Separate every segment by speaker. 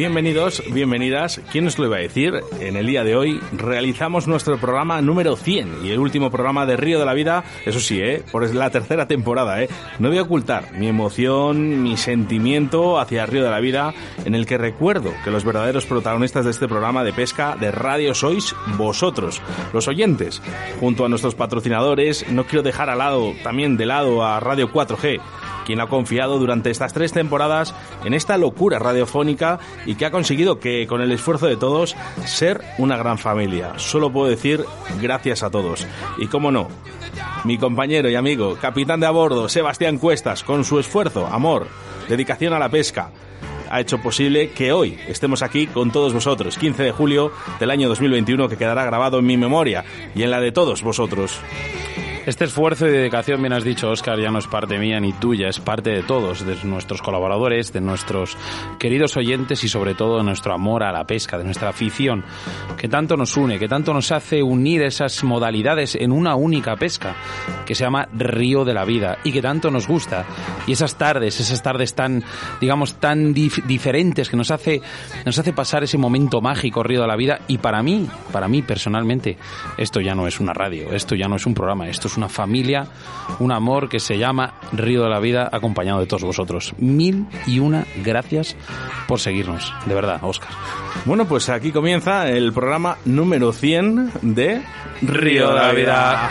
Speaker 1: Bienvenidos, bienvenidas. ¿Quién nos lo iba a decir? En el día de hoy realizamos nuestro programa número 100 y el último programa de Río de la Vida, eso sí, ¿eh? por la tercera temporada. ¿eh? No voy a ocultar mi emoción, mi sentimiento hacia Río de la Vida, en el que recuerdo que los verdaderos protagonistas de este programa de pesca de radio sois vosotros, los oyentes, junto a nuestros patrocinadores. No quiero dejar al lado, también de lado, a Radio 4G quien ha confiado durante estas tres temporadas en esta locura radiofónica y que ha conseguido que, con el esfuerzo de todos, ser una gran familia. Solo puedo decir gracias a todos. Y cómo no, mi compañero y amigo, capitán de a bordo, Sebastián Cuestas, con su esfuerzo, amor, dedicación a la pesca, ha hecho posible que hoy estemos aquí con todos vosotros, 15 de julio del año 2021, que quedará grabado en mi memoria y en la de todos vosotros.
Speaker 2: Este esfuerzo y dedicación, bien has dicho, Oscar, ya no es parte mía ni tuya, es parte de todos, de nuestros colaboradores, de nuestros queridos oyentes y sobre todo de nuestro amor a la pesca, de nuestra afición, que tanto nos une, que tanto nos hace unir esas modalidades en una única pesca, que se llama Río de la Vida y que tanto nos gusta. Y esas tardes, esas tardes tan, digamos, tan diferentes que nos hace, nos hace pasar ese momento mágico, Río de la Vida. Y para mí, para mí personalmente, esto ya no es una radio, esto ya no es un programa, esto una familia, un amor que se llama Río de la Vida, acompañado de todos vosotros. Mil y una gracias por seguirnos, de verdad, Oscar.
Speaker 1: Bueno, pues aquí comienza el programa número 100 de
Speaker 2: Río de la Vida.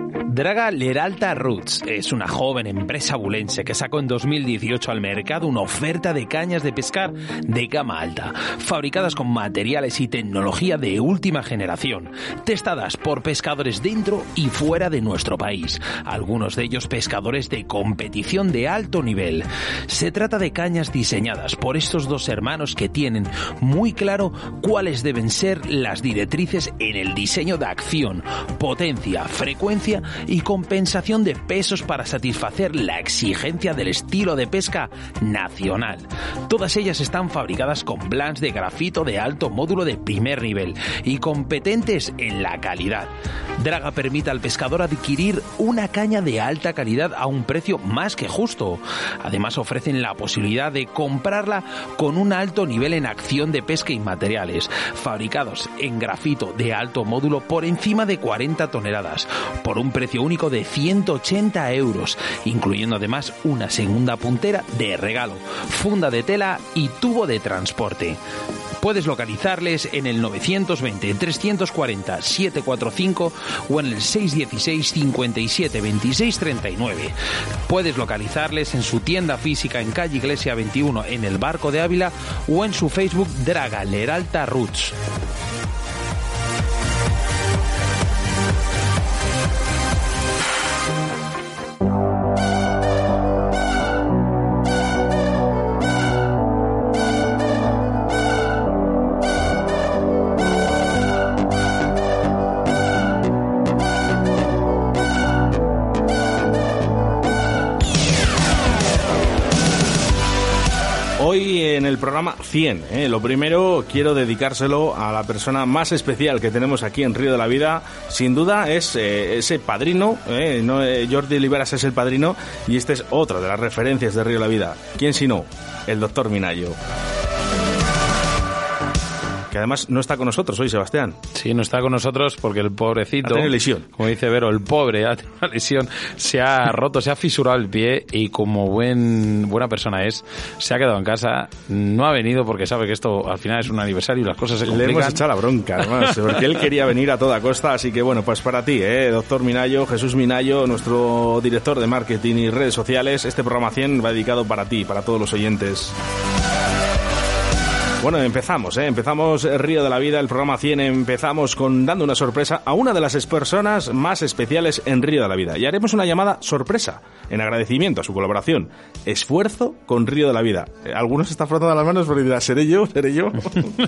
Speaker 3: Draga Leralta Roots es una joven empresa bulense que sacó en 2018 al mercado una oferta de cañas de pescar de gama alta, fabricadas con materiales y tecnología de última generación, testadas por pescadores dentro y fuera de nuestro país, algunos de ellos pescadores de competición de alto nivel. Se trata de cañas diseñadas por estos dos hermanos que tienen muy claro cuáles deben ser las directrices en el diseño de acción, potencia, frecuencia y compensación de pesos para satisfacer la exigencia del estilo de pesca nacional. Todas ellas están fabricadas con blancs de grafito de alto módulo de primer nivel y competentes en la calidad. Draga permite al pescador adquirir una caña de alta calidad a un precio más que justo. Además ofrecen la posibilidad de comprarla con un alto nivel en acción de pesca y materiales, fabricados en grafito de alto módulo por encima de 40 toneladas, por un precio único de 180 euros, incluyendo además una segunda puntera de regalo, funda de tela y tubo de transporte. Puedes localizarles en el 920 340 745 o en el 616 57 26 39. Puedes localizarles en su tienda física en calle Iglesia 21 en el Barco de Ávila o en su Facebook Draga Leralta Roots.
Speaker 1: 100, ¿eh? lo primero quiero dedicárselo a la persona más especial que tenemos aquí en Río de la Vida. Sin duda es eh, ese padrino, ¿eh? No, eh, Jordi Oliveras es el padrino y este es otra de las referencias de Río de la Vida. ¿Quién si no? El doctor Minayo. Que además no está con nosotros hoy, Sebastián.
Speaker 2: Sí, no está con nosotros porque el pobrecito,
Speaker 1: tenido lesión.
Speaker 2: como dice Vero, el pobre ha tenido una lesión, se ha roto, se ha fisurado el pie y como buen buena persona es, se ha quedado en casa, no ha venido porque sabe que esto al final es un aniversario y las cosas se
Speaker 1: Le
Speaker 2: complican.
Speaker 1: hemos echado la bronca, además, porque él quería venir a toda costa, así que bueno, pues para ti, ¿eh? doctor Minayo, Jesús Minayo, nuestro director de marketing y redes sociales, este programa 100 va dedicado para ti, para todos los oyentes. Bueno, empezamos, ¿eh? empezamos Río de la Vida, el programa 100, empezamos con dando una sorpresa a una de las personas más especiales en Río de la Vida. Y haremos una llamada sorpresa, en agradecimiento a su colaboración. Esfuerzo con Río de la Vida. Eh, algunos están frotando las manos porque dirán, ¿seré yo? ¿Seré yo?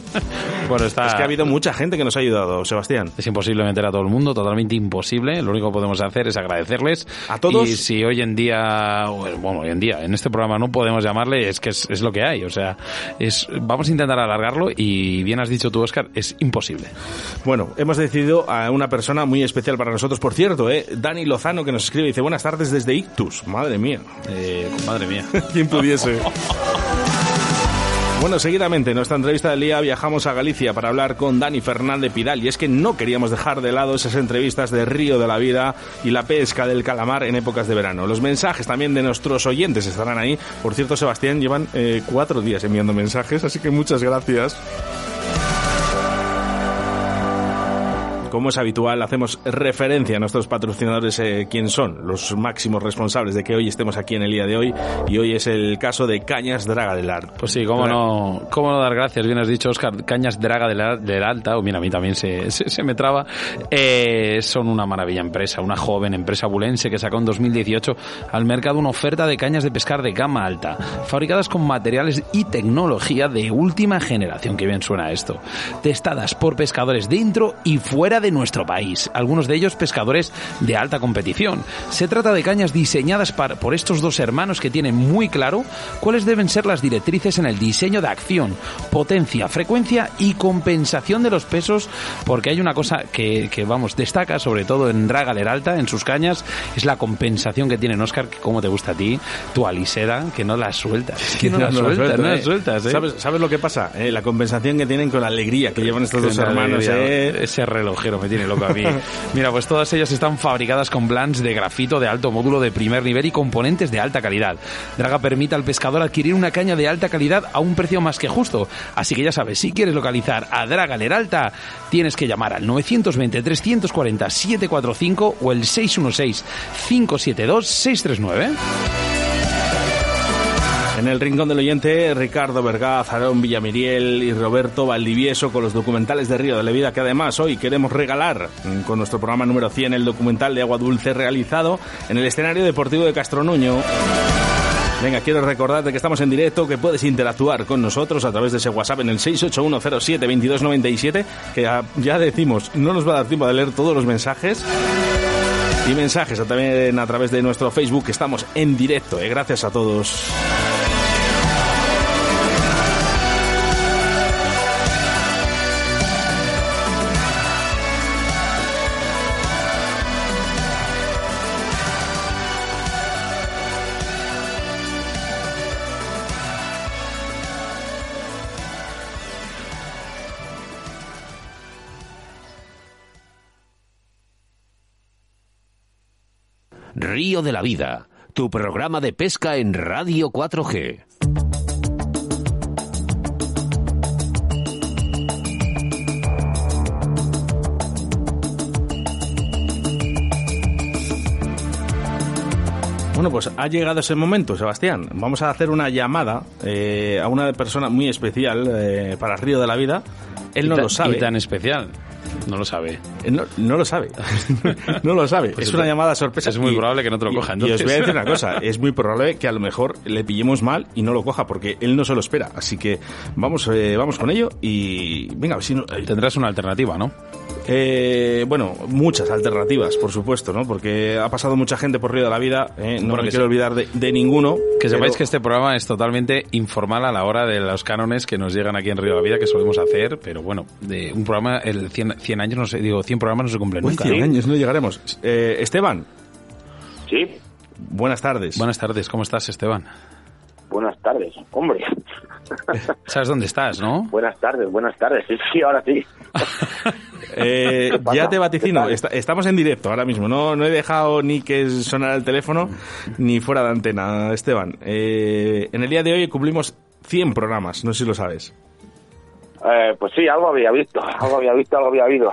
Speaker 2: bueno, está...
Speaker 1: Es que ha habido mucha gente que nos ha ayudado, Sebastián.
Speaker 2: Es imposible meter a todo el mundo, totalmente imposible. Lo único que podemos hacer es agradecerles.
Speaker 1: A todos.
Speaker 2: Y si hoy en día, bueno, hoy en día, en este programa no podemos llamarle, es que es, es lo que hay. O sea, es, vamos a intentar intentar alargarlo y bien has dicho tú, Oscar, es imposible.
Speaker 1: Bueno, hemos decidido a una persona muy especial para nosotros, por cierto, ¿eh? Dani Lozano, que nos escribe dice, buenas tardes desde Ictus. Madre mía.
Speaker 2: Eh, madre mía.
Speaker 1: ¿Quién pudiese? Bueno, seguidamente en nuestra entrevista del día viajamos a Galicia para hablar con Dani Fernández Pidal y es que no queríamos dejar de lado esas entrevistas de Río de la Vida y la pesca del calamar en épocas de verano. Los mensajes también de nuestros oyentes estarán ahí. Por cierto, Sebastián, llevan eh, cuatro días enviando mensajes, así que muchas gracias. Como es habitual, hacemos referencia a nuestros patrocinadores, eh, quién son los máximos responsables de que hoy estemos aquí en el día de hoy. Y hoy es el caso de Cañas Draga del Alta.
Speaker 2: Pues sí, cómo no, cómo no dar gracias. Bien has dicho, Oscar, Cañas Draga del, Alta, o mira, a mí también se, se, me traba. Eh, son una maravilla empresa, una joven empresa bulense que sacó en 2018 al mercado una oferta de cañas de pescar de gama alta, fabricadas con materiales y tecnología de última generación. Que bien suena esto. Testadas por pescadores dentro y fuera de nuestro país, algunos de ellos pescadores de alta competición. Se trata de cañas diseñadas por estos dos hermanos que tienen muy claro cuáles deben ser las directrices en el diseño de acción, potencia, frecuencia y compensación de los pesos, porque hay una cosa que, vamos, destaca sobre todo en Dragaler Alta, en sus cañas, es la compensación que tienen, Oscar, que como te gusta a ti, tu alisera, que no la sueltas. Que no, la sueltas, no la sueltas, ¿eh?
Speaker 1: ¿Sabes, lo que pasa? Eh, la compensación que tienen con la alegría que llevan estos dos hermanos. Eh.
Speaker 2: Ese relojero me tiene loco a mí. Mira, pues todas ellas están fabricadas con blans de grafito de alto módulo de primer nivel y componentes de alta calidad. Draga permite al pescador adquirir una caña de alta calidad a un precio más que justo. Así que ya sabes, si quieres localizar a Draga Leralta, tienes que llamar al 920-340-745 o el 616-572-639.
Speaker 1: En el rincón del oyente, Ricardo Vergaz, Aarón Villamiriel y Roberto Valdivieso con los documentales de Río de la Vida que además hoy queremos regalar con nuestro programa número 100, el documental de Agua Dulce realizado en el escenario deportivo de Castronuño. Venga, quiero recordarte que estamos en directo, que puedes interactuar con nosotros a través de ese WhatsApp en el 681072297, que ya decimos, no nos va a dar tiempo de leer todos los mensajes. Y mensajes también a través de nuestro Facebook, que estamos en directo. ¿eh? Gracias a todos.
Speaker 4: Río de la Vida, tu programa de pesca en Radio 4G.
Speaker 1: Bueno, pues ha llegado ese momento, Sebastián. Vamos a hacer una llamada eh, a una persona muy especial eh, para Río de la Vida. Él no lo sabe.
Speaker 2: Y tan especial. No lo sabe.
Speaker 1: Eh, no, lo sabe. no lo sabe. Pues es una llamada sorpresa.
Speaker 2: Es muy probable que no te lo coja.
Speaker 1: Y, os voy a decir una cosa. Es muy probable que a lo mejor le pillemos mal y no lo coja porque él no se lo espera. Así que vamos, eh, vamos con ello y venga, a ver si no,
Speaker 2: tendrás una alternativa, ¿no?
Speaker 1: Eh, bueno, muchas alternativas, por supuesto, ¿no? Porque ha pasado mucha gente por Río de la Vida, ¿eh? no me quiero olvidar de, ninguno.
Speaker 2: Que sepáis que este programa es totalmente informal a la hora de los cánones que nos llegan aquí en Río de la Vida, que solemos hacer, pero bueno, de un programa, el 100, 100 años, no sé, digo, 100 programas no se cumplen nunca.
Speaker 1: 100 años no llegaremos. Eh, Esteban.
Speaker 5: Sí.
Speaker 1: Buenas tardes.
Speaker 2: Buenas tardes, ¿cómo estás, Esteban?
Speaker 5: Buenas tardes, hombre.
Speaker 2: ¿Sabes dónde estás, no?
Speaker 5: Buenas tardes, buenas tardes. Sí, sí, ahora sí.
Speaker 1: Eh, ya te vaticino, estamos en directo ahora mismo. No, no he dejado ni que sonara el teléfono ni fuera de antena, Esteban. Eh, en el día de hoy cumplimos 100 programas, no sé si lo sabes.
Speaker 5: Eh, pues sí, algo había visto, algo había visto, algo había oído,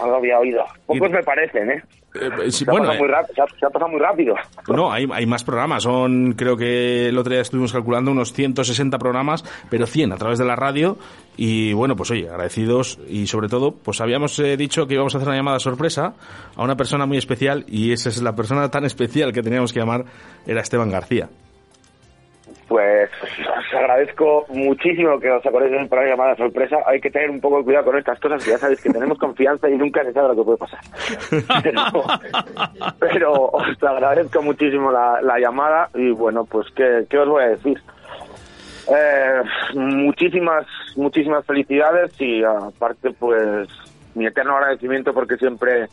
Speaker 5: algo había oído. Pocos me parecen, ¿eh?
Speaker 1: Eh, sí,
Speaker 5: Se ha,
Speaker 1: bueno, eh,
Speaker 5: se ha- se ha pasado muy rápido.
Speaker 1: no, hay, hay más programas. Son, creo que el otro día estuvimos calculando unos 160 programas, pero 100 a través de la radio. Y bueno, pues oye, agradecidos y sobre todo, pues habíamos eh, dicho que íbamos a hacer una llamada sorpresa a una persona muy especial y esa es la persona tan especial que teníamos que llamar, era Esteban García.
Speaker 5: Pues os agradezco muchísimo que os acordéis de mí para la llamada sorpresa. Hay que tener un poco de cuidado con estas cosas, que ya sabéis que tenemos confianza y nunca se sabe lo que puede pasar. Pero, pero os agradezco muchísimo la, la llamada y bueno, pues ¿qué, qué os voy a decir? Eh, muchísimas, muchísimas felicidades y aparte pues mi eterno agradecimiento porque siempre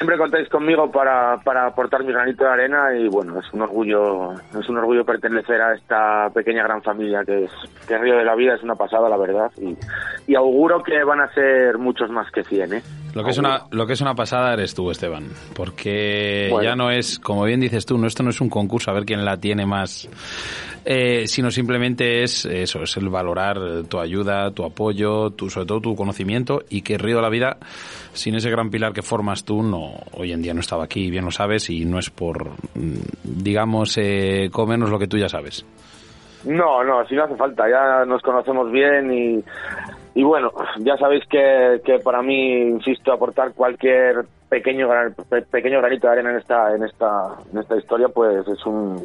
Speaker 5: siempre contáis conmigo para, para aportar mi granito de arena y bueno, es un orgullo, es un orgullo pertenecer a esta pequeña gran familia que es, que Río de la Vida es una pasada, la verdad, y, y auguro que van a ser muchos más que 100, ¿eh?
Speaker 2: Lo que, es una, lo que es una pasada eres tú, Esteban. Porque
Speaker 5: Bueno.
Speaker 2: ya no es, como bien dices tú, no, esto no es un concurso a ver quién la tiene más, eh, sino simplemente es eso, es el valorar tu ayuda, tu apoyo, tu, sobre todo tu conocimiento y que Río de la Vida, sin ese gran pilar que formas tú, no hoy en día no estaba aquí, bien lo sabes, y no es por, mm, digamos, eh, comernos lo que tú ya sabes.
Speaker 5: No, no, si no hace falta, ya nos conocemos bien y, y bueno, ya sabéis que, que para mí, insisto, aportar cualquier pequeño gran- pe- pequeño granito de arena en esta en esta en esta historia pues es un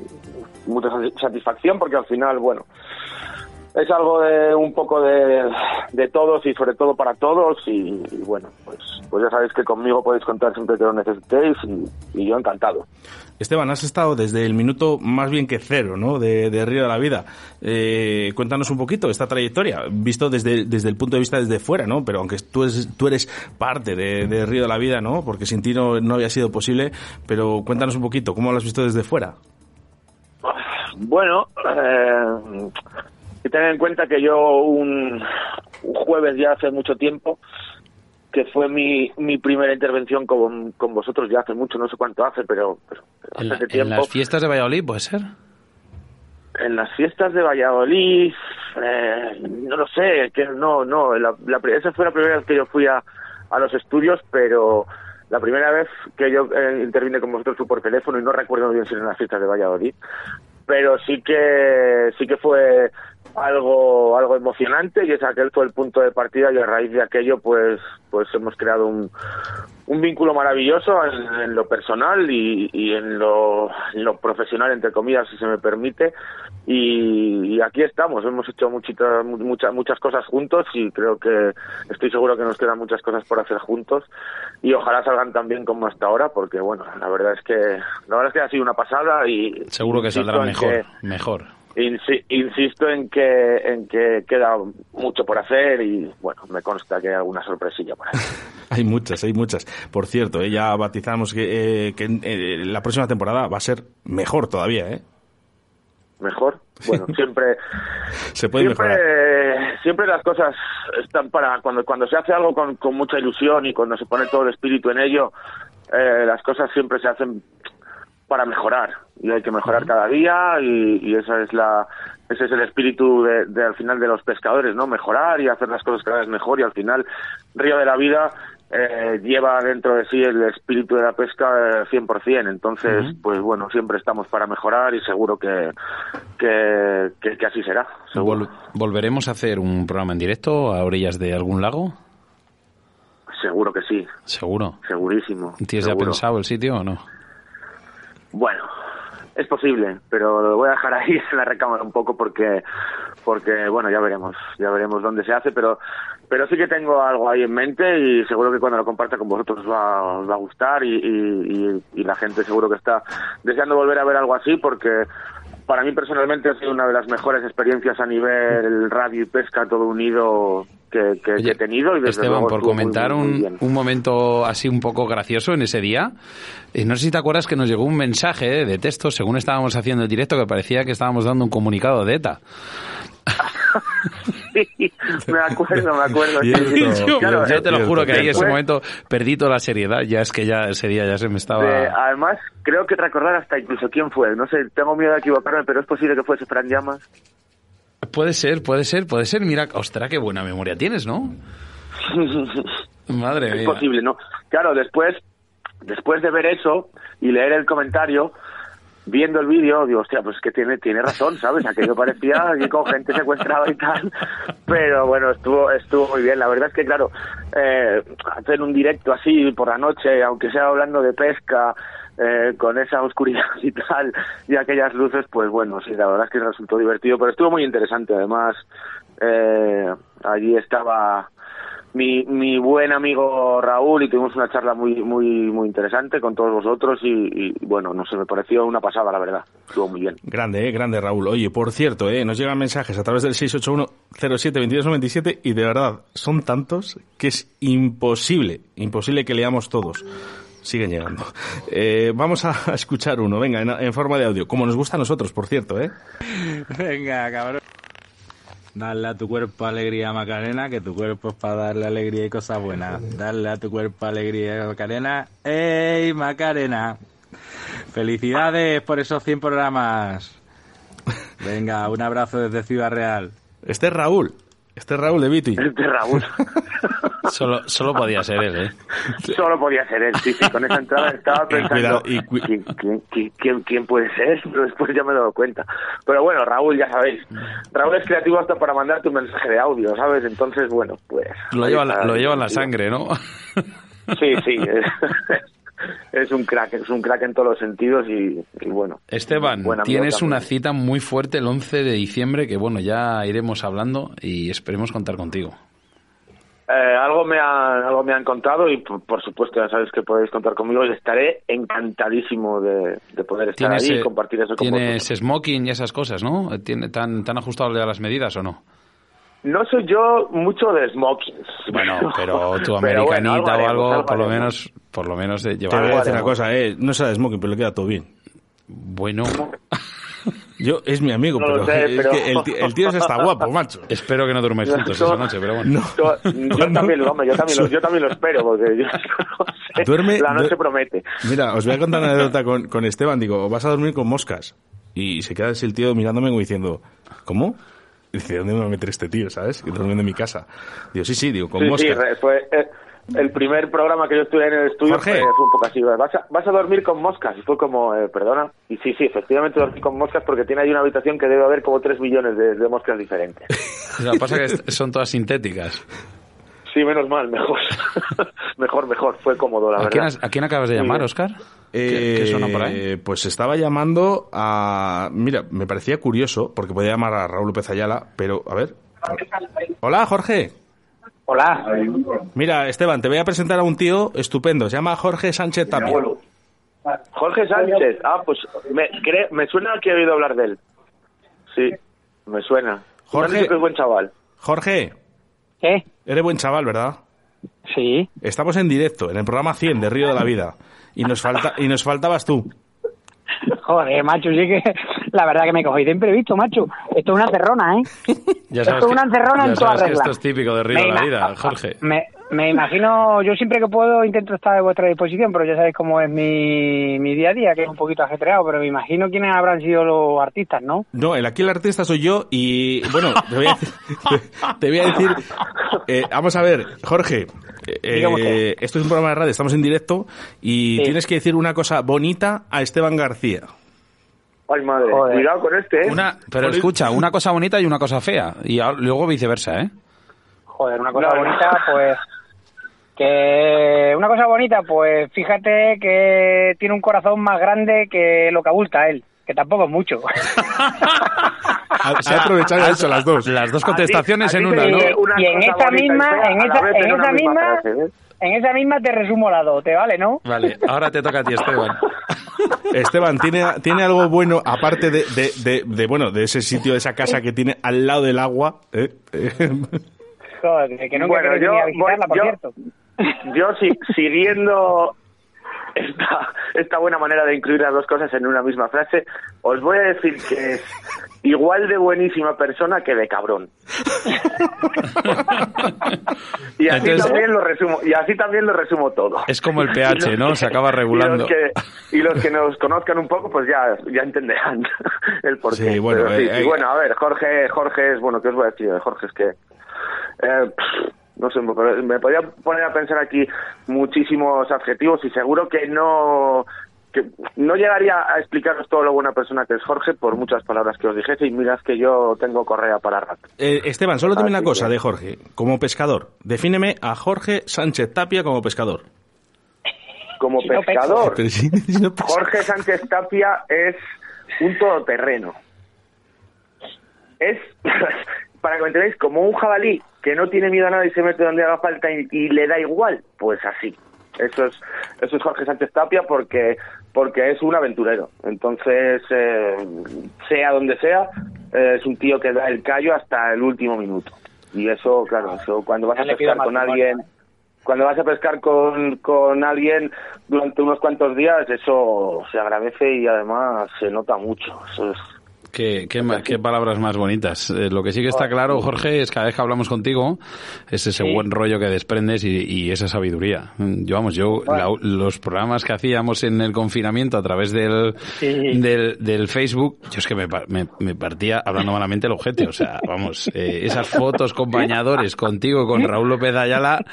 Speaker 5: mucha sati- satisfacción porque al final, bueno, es algo de un poco de, de todos y sobre todo para todos y, y bueno, pues pues ya sabéis que conmigo podéis contar siempre que lo necesitéis y, y yo encantado.
Speaker 1: Esteban, has estado desde el minuto más bien que cero, ¿no? De, de Río de la Vida. Eh, cuéntanos un poquito esta trayectoria, visto desde, desde el punto de vista desde fuera, ¿no? Pero aunque tú eres, tú eres parte de, de Río de la Vida, ¿no? Porque sin ti no, no había sido posible, pero cuéntanos un poquito, ¿cómo lo has visto desde fuera?
Speaker 5: Bueno, eh, que tener en cuenta que yo un, un jueves ya hace mucho tiempo, que fue mi, mi primera intervención con, con vosotros ya hace mucho, no sé cuánto hace, pero, pero hace
Speaker 2: En, la-
Speaker 5: ese
Speaker 2: en
Speaker 5: tiempo.
Speaker 2: las fiestas de Valladolid, ¿puede ser?
Speaker 5: En las fiestas de Valladolid, eh, no lo sé, que no, no, la, la, esa fue la primera vez que yo fui a, a los estudios, pero la primera vez que yo eh, intervine con vosotros fue por teléfono y no recuerdo bien si eran las fiestas de Valladolid, pero sí que sí que fue algo algo emocionante y ese aquel fue el punto de partida y a raíz de aquello pues pues hemos creado un, un vínculo maravilloso en, en lo personal y, y en, lo, en lo profesional entre comillas si se me permite y, y aquí estamos hemos hecho muchitas muchas muchas cosas juntos y creo que estoy seguro que nos quedan muchas cosas por hacer juntos y ojalá salgan tan bien como hasta ahora porque bueno la verdad es que la verdad es que ha sido una pasada y
Speaker 2: Seguro que saldrá mejor,
Speaker 5: que-
Speaker 2: mejor.
Speaker 5: Insi- insisto en que en que queda mucho por hacer y bueno me consta que hay alguna sorpresilla por ahí
Speaker 1: Hay muchas, hay muchas. Por cierto, eh, ya batizamos que, eh, que eh, la próxima temporada va a ser mejor todavía, ¿eh?
Speaker 5: mejor bueno siempre
Speaker 1: Se puede mejorar.
Speaker 5: siempre siempre las cosas están para cuando cuando se hace algo con, con mucha ilusión y cuando se pone todo el espíritu en ello eh, las cosas siempre se hacen para mejorar y hay que mejorar cada día y, y esa es la ese es el espíritu de, de, al final de los pescadores no mejorar y hacer las cosas cada vez mejor y al final Río de la Vida eh, lleva dentro de sí el espíritu de la pesca eh, 100%. Entonces, pues bueno, siempre estamos para mejorar y seguro que, que, que, que así será.
Speaker 2: Vol- ¿Volveremos a hacer un programa en directo a orillas de algún lago?
Speaker 5: seguro que sí,
Speaker 2: Seguro.
Speaker 5: segurísimo.
Speaker 2: ¿Tienes ya pensado el sitio o no?
Speaker 5: Bueno, es posible, pero lo voy a dejar ahí en la recámara un poco porque, porque bueno, ya veremos, ya veremos dónde se hace, pero, pero sí que tengo algo ahí en mente y seguro que cuando lo comparta con vosotros os va, os va a gustar y, y, y- y la gente seguro que está deseando volver a ver algo así porque para mí personalmente ha sido una de las mejores experiencias a nivel radio y pesca todo unido que, que- que he tenido y desde
Speaker 2: Esteban,
Speaker 5: luego
Speaker 2: por comentar
Speaker 5: muy, muy
Speaker 2: un, un momento así un poco gracioso en ese día, eh, no sé si te acuerdas que nos llegó un mensaje de texto según estábamos haciendo el directo que parecía que estábamos dando un comunicado de ETA.
Speaker 5: Sí, me acuerdo, me acuerdo. sí, sí.
Speaker 2: Yo,
Speaker 5: Claro,
Speaker 2: yo te lo juro que ahí en ese momento perdí toda la seriedad, ya es que ya ese día ya se me estaba...
Speaker 5: de- además, creo que recordar hasta incluso quién fue. No sé, tengo miedo de equivocarme, pero es posible que fuese Fran Llamas.
Speaker 2: Puede ser, puede ser, puede ser. Mira, ostras, qué buena memoria tienes, ¿no? Madre
Speaker 5: es
Speaker 2: mía.
Speaker 5: posible, ¿no? Claro, después, después de ver eso y leer el comentario, viendo el vídeo, digo, hostia, pues es que tiene, tiene razón, ¿sabes? Aquello parecía allí con gente secuestrada y tal. Pero bueno, estuvo, estuvo muy bien. La verdad es que, claro, eh, hacer un directo así por la noche, aunque sea hablando de pesca, eh, con esa oscuridad y tal, y aquellas luces, pues bueno, sí, la verdad es que resultó divertido, pero estuvo muy interesante. Además, eh, allí estaba mi, buen amigo Raúl y tuvimos una charla muy muy muy interesante con todos vosotros y, y, bueno, no sé, me pareció una pasada, la verdad. Estuvo muy bien.
Speaker 1: Grande, eh, grande Raúl. Oye, por cierto, eh, nos llegan mensajes a través del 681-07-2297 y de verdad, son tantos que es imposible, imposible que leamos todos. Siguen llegando. Eh, vamos a escuchar uno, venga, en, en forma de audio, como nos gusta a nosotros, por cierto, ¿eh?
Speaker 6: Venga, cabrón. Dale a tu cuerpo alegría, Macarena, que tu cuerpo es para darle alegría y cosas buenas. Dale a tu cuerpo alegría, Macarena. ¡Ey, Macarena! Felicidades por esos 100 programas. Venga, un abrazo desde Ciudad Real.
Speaker 1: Este es Raúl. Este es Raúl de Viti.
Speaker 5: Este es Raúl.
Speaker 2: Solo, solo podía ser él, ¿eh?
Speaker 5: Solo podía ser él, sí, sí. Con esa entrada estaba pensando,
Speaker 1: cuidado, y cu-
Speaker 5: ¿quién, quién, quién, quién- quién puede ser? Pero después ya me he dado cuenta. Pero bueno, Raúl, ya sabéis. Raúl es creativo hasta para mandarte un mensaje de audio, ¿sabes? Entonces, bueno, pues...
Speaker 2: Lo lleva, en la- lo lleva en la sangre, ¿no?
Speaker 5: Sí, sí. Es, un crack, es un crack en todos los sentidos y, y bueno.
Speaker 2: Esteban,
Speaker 5: buen
Speaker 2: tienes
Speaker 5: también.
Speaker 2: una cita muy fuerte el 11 de diciembre que, bueno, ya iremos hablando y esperemos contar contigo.
Speaker 5: Eh, algo me ha, algo me han contado y por, por supuesto ya sabéis que podéis contar conmigo y estaré encantadísimo de, de poder estar ahí y
Speaker 2: eh,
Speaker 5: compartir eso con
Speaker 2: tienes
Speaker 5: vosotros.
Speaker 2: smoking y esas cosas, ¿no? ¿Tiene, tan, ¿Tan ajustado ya las medidas o no?
Speaker 5: No soy yo mucho de smokings.
Speaker 2: Bueno, pero tu
Speaker 5: Pero bueno,
Speaker 2: americanita o
Speaker 5: haremos,
Speaker 2: algo, por lo menos, por lo menos de
Speaker 1: Te
Speaker 2: llevar.
Speaker 1: voy a decir una cosa, eh. No de smoking, pero le queda todo bien.
Speaker 2: Bueno,
Speaker 1: Yo, es mi amigo,
Speaker 5: No
Speaker 1: pero, es que el, ti- el tío ese está guapo, macho.
Speaker 2: espero que no durmáis juntos esa noche, pero bueno.
Speaker 5: Yo, yo también, lo- hombre, yo, también lo, yo también lo espero, porque yo no sé,
Speaker 1: Duerme-
Speaker 5: la noche promete.
Speaker 1: Mira, os voy a contar una anécdota con, con Esteban. Digo, vas a dormir con moscas. Y se queda así el tío mirándome como diciendo, ¿cómo? Dice, ¿dónde me va a meter este tío, sabes? Que durmiendo en mi casa. Digo, sí, sí, digo, con
Speaker 5: Sí, sí,
Speaker 1: moscas.
Speaker 5: re- fue eh, el primer programa que yo estuve en el estudio
Speaker 1: Jorge.
Speaker 5: fue, fue un poco así, vas a, vas a dormir con moscas, y fue como, eh, perdona, y sí, sí, efectivamente dormí con moscas porque tiene ahí una habitación que debe haber como 3 millones de, de moscas diferentes.
Speaker 2: Lo que pasa es que son todas sintéticas.
Speaker 5: Sí, menos mal, mejor, mejor, mejor, fue cómodo, la
Speaker 2: ¿A quién,
Speaker 5: verdad.
Speaker 2: has- a quién acabas de llamar. Oscar?
Speaker 1: Eh,
Speaker 2: ¿Qué, qué suena por ahí?
Speaker 1: Pues estaba llamando a... Mira, me parecía curioso, porque podía llamar a Raúl López Ayala, pero, a ver... Hola, Jorge.
Speaker 5: Hola.
Speaker 1: Mira, Esteban, te voy a presentar a un tío estupendo. Se llama Jorge Sánchez Tapia.
Speaker 5: Jorge Sánchez, ah, pues me, cre- me suena que he oído hablar de él. Sí, me suena.
Speaker 1: Jorge.
Speaker 5: Me han dicho que es buen chaval.
Speaker 1: Jorge,
Speaker 7: ¿Qué?
Speaker 1: eres buen chaval, ¿verdad?
Speaker 7: Sí.
Speaker 1: Estamos en directo, en el programa 100 de Río de la Vida. Y nos, falta, y nos faltabas tú.
Speaker 7: Joder, macho, sí que la verdad que me cogí de imprevisto, macho. Esto es una cerrona, ¿eh?
Speaker 2: Ya
Speaker 7: Esto es una encerrona
Speaker 2: ya
Speaker 7: en toda regla.
Speaker 2: esto es típico de Río de la Vida, Jorge.
Speaker 7: Me, me imagino, yo siempre que puedo intento estar a vuestra disposición, pero ya sabéis cómo es mi, mi día a día, que es un poquito ajetreado, pero me imagino quiénes habrán sido los artistas, ¿no?
Speaker 1: No, el aquí el artista soy yo y bueno, te voy a decir, te voy a decir eh, vamos a ver, Jorge, eh,
Speaker 7: Dígame usted.
Speaker 1: esto es un programa de radio, estamos en directo y
Speaker 7: Sí.
Speaker 1: tienes que decir una cosa bonita a Esteban García.
Speaker 5: Ay, madre,
Speaker 7: Joder.
Speaker 5: cuidado con este, ¿eh?
Speaker 2: Una, pero escucha, una cosa bonita y una cosa fea. Y luego viceversa, ¿eh?
Speaker 7: Joder, una cosa
Speaker 5: No, no.
Speaker 7: bonita, pues... Que una cosa bonita, pues fíjate que tiene un corazón más grande que lo que abulta él, que tampoco es mucho.
Speaker 1: Ha, ha aprovechado y ha hecho las dos.
Speaker 2: Las dos
Speaker 5: A ti-
Speaker 2: contestaciones
Speaker 5: a ti
Speaker 2: en una, ¿no?
Speaker 5: una
Speaker 7: Y en esta misma- en
Speaker 5: la
Speaker 7: esa- en esa misma-
Speaker 5: frase, ¿eh?
Speaker 7: En esa misma te resumo las dos, ¿te vale, no?
Speaker 2: Vale, ahora te toca a ti, Esteban.
Speaker 1: Esteban, ¿tiene, ¿tiene algo bueno aparte de, de, de- de, bueno, de ese sitio, de esa casa que tiene al lado del agua? ¿eh?
Speaker 7: Joder, que nunca
Speaker 5: Bueno, yo voy-
Speaker 7: por
Speaker 5: yo-
Speaker 7: cierto.
Speaker 5: Yo sí, siguiendo esta, esta buena manera de incluir las dos cosas en una misma frase, os voy a decir que es igual de buenísima persona que de cabrón. y así
Speaker 2: Entonces-
Speaker 5: también lo resumo, y así también lo resumo todo.
Speaker 2: Es como el pH,
Speaker 5: Y
Speaker 2: ¿no? Se acaba regulando.
Speaker 5: Y los que, y los que nos conozcan un poco, pues ya, ya entenderán el porqué.
Speaker 1: Sí, bueno,
Speaker 5: sí,
Speaker 1: eh, eh,
Speaker 5: bueno, a ver, Jorge, Jorge es, bueno, ¿qué os voy a decir? de Jorge es que eh, pff, no sé, me, podría poner a pensar aquí muchísimos adjetivos y seguro que no que no llegaría a explicaros todo lo buena persona que es Jorge por muchas palabras que os dijese y mirad que yo tengo correa para rato.
Speaker 1: Eh, Esteban, solo dime
Speaker 5: Así
Speaker 1: una cosa
Speaker 5: que-
Speaker 1: de Jorge. Como pescador, defíneme a Jorge Sánchez Tapia como pescador.
Speaker 5: Como
Speaker 7: Si no pesco.
Speaker 5: pescador,
Speaker 1: Pero si- si no pesca-
Speaker 5: Jorge Sánchez Tapia es un todoterreno. Es, para que me entendáis, como un jabalí que no tiene miedo a nada y se mete donde haga falta y, y le da igual, pues así. Eso es, eso es Jorge Sánchez Tapia porque, porque es un aventurero. Entonces, eh, sea donde sea, eh, es un tío que da el callo hasta el último minuto. Y eso, claro, eso cuando vas
Speaker 7: Ya
Speaker 5: a pescar con alguien cuando vas a pescar con, con alguien durante unos cuantos días, eso se agradece y además se nota mucho. Eso es,
Speaker 2: Qué, qué, ma- qué palabras más bonitas. Eh, lo que sí que está claro, Jorge, es cada vez que hablamos contigo, es ese
Speaker 7: Sí.
Speaker 2: buen rollo que desprendes y, y esa sabiduría. Mm, Yo, vamos, yo, la- los programas que hacíamos en el confinamiento a través del,
Speaker 7: Sí.
Speaker 2: del, del Facebook, yo es que me, pa- me, me partía hablando malamente el ojete. O sea, vamos, eh, esas fotos con bañadores contigo, con Raúl López Ayala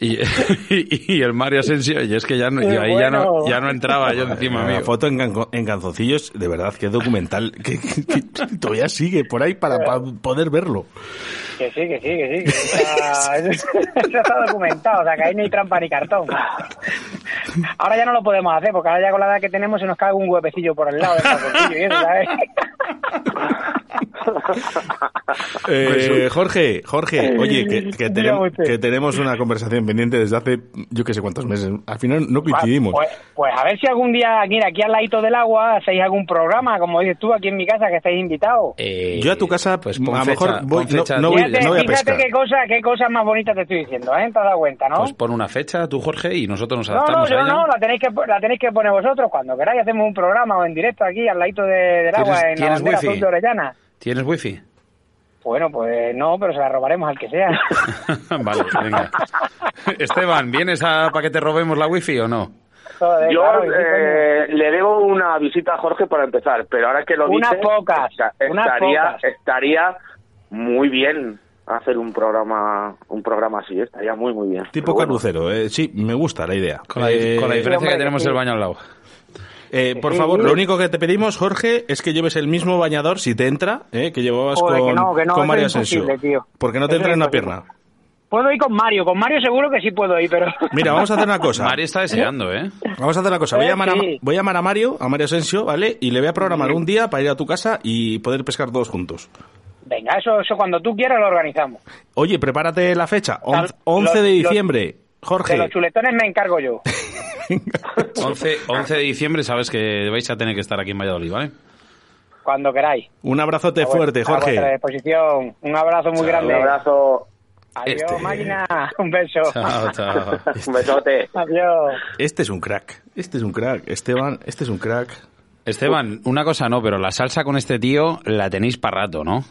Speaker 2: y, y, y el Mario Asensio, y es que ya no, yo ahí ya no,
Speaker 7: bueno.
Speaker 2: ya no entraba yo encima
Speaker 1: La foto en, en canzoncillos, de verdad, que documental, que, todavía sigue por ahí para, poder verlo.
Speaker 7: Que sí, que sí, que sí. que está- Eso, está documentado, o sea, que ahí no hay trampa ni cartón. Ahora ya no lo podemos hacer, porque ahora ya con la edad que tenemos se nos cae un huepecillo por el lado del y eso, ¿sabes?
Speaker 1: Eh, Jorge, Jorge, oye, que, tenemos,
Speaker 7: usted.
Speaker 1: que tenemos una conversación pendiente desde hace yo que sé cuántos meses. Al final no coincidimos.
Speaker 7: Pues, pues a ver si algún día, mira, aquí al ladito del agua, hacéis algún programa, como dices tú, aquí en mi casa, que estáis invitados.
Speaker 2: Eh,
Speaker 1: Yo a tu casa,
Speaker 2: pues
Speaker 1: a lo mejor voy-
Speaker 2: fecha.
Speaker 1: no- no voy-
Speaker 7: fíjate,
Speaker 1: no voy a
Speaker 7: fíjate
Speaker 1: pescar.
Speaker 7: qué, cosa, qué cosas más bonitas te estoy diciendo, ¿eh? ¿Te has dado cuenta, no?
Speaker 2: Pues pon una fecha tú, Jorge, y nosotros nos
Speaker 7: No, no,
Speaker 2: adaptamos
Speaker 7: yo
Speaker 2: a ella.
Speaker 7: no, la tenéis, que, la tenéis que poner vosotros cuando queráis. Hacemos un programa o en directo aquí al ladito de- del agua
Speaker 2: ¿Tienes-
Speaker 7: en la bandera azul de Orellana.
Speaker 2: ¿Tienes wifi?
Speaker 7: Bueno, pues no, pero se la robaremos al que sea.
Speaker 2: vale, venga. Esteban, ¿vienes a, para que te robemos la wifi o no?
Speaker 7: Joder,
Speaker 5: Yo
Speaker 7: claro
Speaker 5: eh, le debo una visita a Jorge para empezar, pero ahora que lo dices,
Speaker 7: pocas,
Speaker 5: esta-
Speaker 7: unas
Speaker 5: estaría,
Speaker 7: pocas.
Speaker 5: estaría muy bien hacer un programa un programa así, estaría muy muy bien.
Speaker 1: Tipo
Speaker 5: bueno,
Speaker 1: carrucero, eh, sí, me gusta la idea.
Speaker 2: Con la,
Speaker 1: Eh,
Speaker 2: con la diferencia
Speaker 7: hombre,
Speaker 2: que tenemos
Speaker 7: sí.
Speaker 2: el baño al lado.
Speaker 1: Eh, por favor, lo único que te pedimos, Jorge, es que lleves el mismo bañador, si te entra, eh, que llevabas
Speaker 7: Joder,
Speaker 1: con,
Speaker 7: que no, que no,
Speaker 1: con
Speaker 7: eso
Speaker 1: Mario Asensio. Porque no te
Speaker 7: Eso
Speaker 1: entra en una pierna.
Speaker 7: Puedo ir con Mario, con Mario seguro que sí puedo ir, pero...
Speaker 1: Mira, vamos a hacer una cosa.
Speaker 2: Mario está deseando, ¿eh?
Speaker 1: Vamos a hacer una cosa. Voy a,
Speaker 7: Eh,
Speaker 1: llamar a,
Speaker 7: sí.
Speaker 1: voy a llamar a Mario, a Mario Asensio, ¿vale? Y le voy a programar un día para ir a tu casa y poder pescar todos juntos.
Speaker 7: Venga, eso, eso cuando tú quieras lo organizamos.
Speaker 1: Oye, prepárate la fecha.
Speaker 7: Tal-
Speaker 1: 11 11 de
Speaker 7: los-
Speaker 1: diciembre.
Speaker 7: De
Speaker 1: Jorge.
Speaker 7: los chuletones me encargo yo.
Speaker 2: 11, 11 de diciembre sabes que vais a tener que estar aquí en Valladolid, ¿vale?
Speaker 7: Cuando queráis.
Speaker 1: Un abrazote
Speaker 7: A
Speaker 1: fuerte,
Speaker 7: A vuestra
Speaker 1: Jorge.
Speaker 7: disposición. Un abrazo muy
Speaker 5: Un
Speaker 7: grande.
Speaker 5: abrazo,
Speaker 7: Adiós,
Speaker 1: Este-
Speaker 7: máquina. Un beso.
Speaker 2: Chao, chao.
Speaker 5: un besote.
Speaker 7: Adiós.
Speaker 1: Este es un crack. Este es un crack. Esteban, este es un crack.
Speaker 2: Esteban, una cosa no, pero la salsa con este tío la tenéis para rato, ¿no?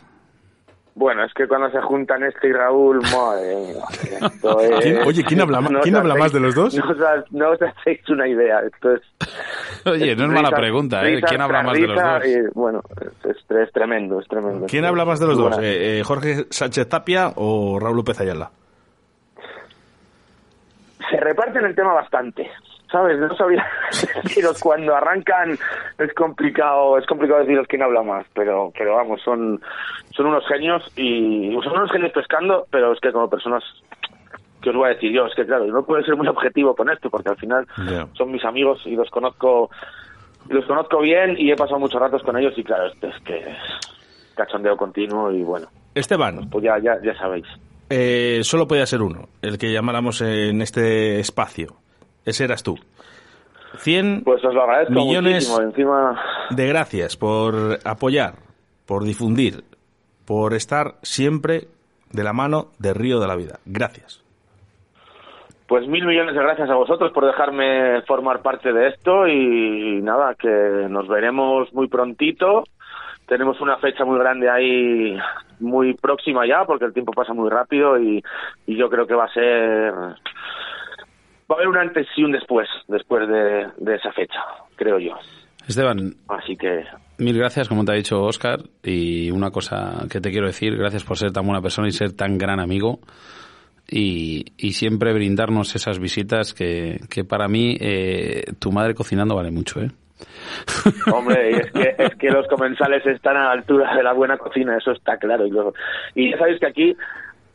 Speaker 5: Bueno, es que cuando se juntan este y Raúl, madre mía, esto es-
Speaker 1: ¿Quién- oye, ¿quién habla
Speaker 5: no
Speaker 1: quién habla
Speaker 5: hacéis-
Speaker 1: más de los dos?
Speaker 5: No os, ha- no os hacéis una idea, esto es...
Speaker 2: Oye, no es mala pregunta, ¿eh?
Speaker 5: risas
Speaker 2: ¿Quién habla más de los
Speaker 5: risa
Speaker 2: dos?
Speaker 5: y, bueno, es, es- es tremendo, es tremendo.
Speaker 1: ¿Quién habla más de los dos? Eh, eh, ¿Jorge Sánchez Tapia o Raúl López Ayala?
Speaker 5: se reparten el tema bastante, ¿sabes? No sabía deciros cuando arrancan es complicado, es complicado deciros quién habla más, pero pero vamos, son son unos genios y son unos genios pescando, pero es que como personas que os voy a decir yo, es que claro, yo no puedo ser muy objetivo con esto porque al final son mis amigos y los conozco y los conozco bien y he pasado muchos ratos con ellos y claro, esto es que es cachondeo continuo y bueno,
Speaker 1: Esteban,
Speaker 5: pues ya ya ya sabéis.
Speaker 1: eh, solo podía ser uno, el que llamáramos en este espacio. Ese eras tú. 100
Speaker 5: Pues os lo agradezco
Speaker 1: millones
Speaker 5: muchísimo, encima
Speaker 1: de gracias por apoyar, por difundir, por estar siempre de la mano de Río de la Vida. Gracias.
Speaker 5: Pues mil millones de gracias a vosotros por dejarme formar parte de esto y nada, que nos veremos muy prontito. Tenemos una fecha muy grande ahí, muy próxima ya, porque el tiempo pasa muy rápido y, y yo creo que va a ser... Va a haber un antes y un después, después de, de esa fecha, creo yo.
Speaker 2: Esteban,
Speaker 5: Así que
Speaker 2: mil gracias, como te ha dicho Oscar. Y una cosa que te quiero decir, gracias por ser tan buena persona y ser tan gran amigo. y, y siempre brindarnos esas visitas que, que para mí eh, tu madre cocinando vale mucho, ¿eh?
Speaker 5: Hombre, y es que, es que los comensales están a la altura de la buena cocina, eso está claro. Y, luego- y ya sabéis que aquí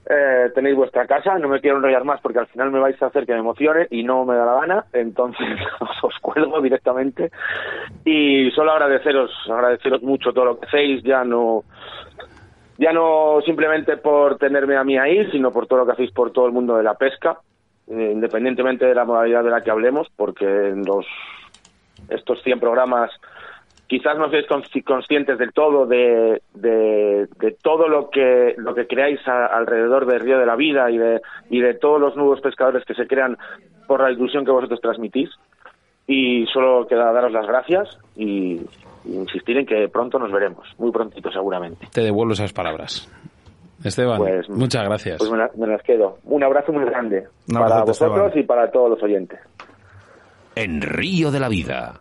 Speaker 5: eh, tenéis vuestra casa, no me quiero enrollar más porque al final me vais a hacer que me emocione y no me da la gana, entonces os cuelgo directamente. Y solo agradeceros, agradeceros mucho todo lo que hacéis, ya no ya no simplemente por tenerme a mí ahí, sino por todo lo que hacéis por todo el mundo de la pesca, eh, independientemente de la modalidad de la que hablemos, porque en los estos 100 programas quizás no seáis consci- conscientes del todo de, de, de todo lo que lo que creáis a- alrededor del río de la vida y de y de todos los nuevos pescadores que se crean por la ilusión que vosotros transmitís y solo queda daros las gracias y, y insistir en que pronto nos veremos muy prontito seguramente
Speaker 2: Te devuelvo esas palabras. Esteban,
Speaker 5: Pues-
Speaker 2: muchas gracias.
Speaker 5: pues me, la- me las quedo un abrazo muy grande para vosotros
Speaker 1: Esteban.
Speaker 5: y para todos los oyentes
Speaker 4: En Río de la Vida,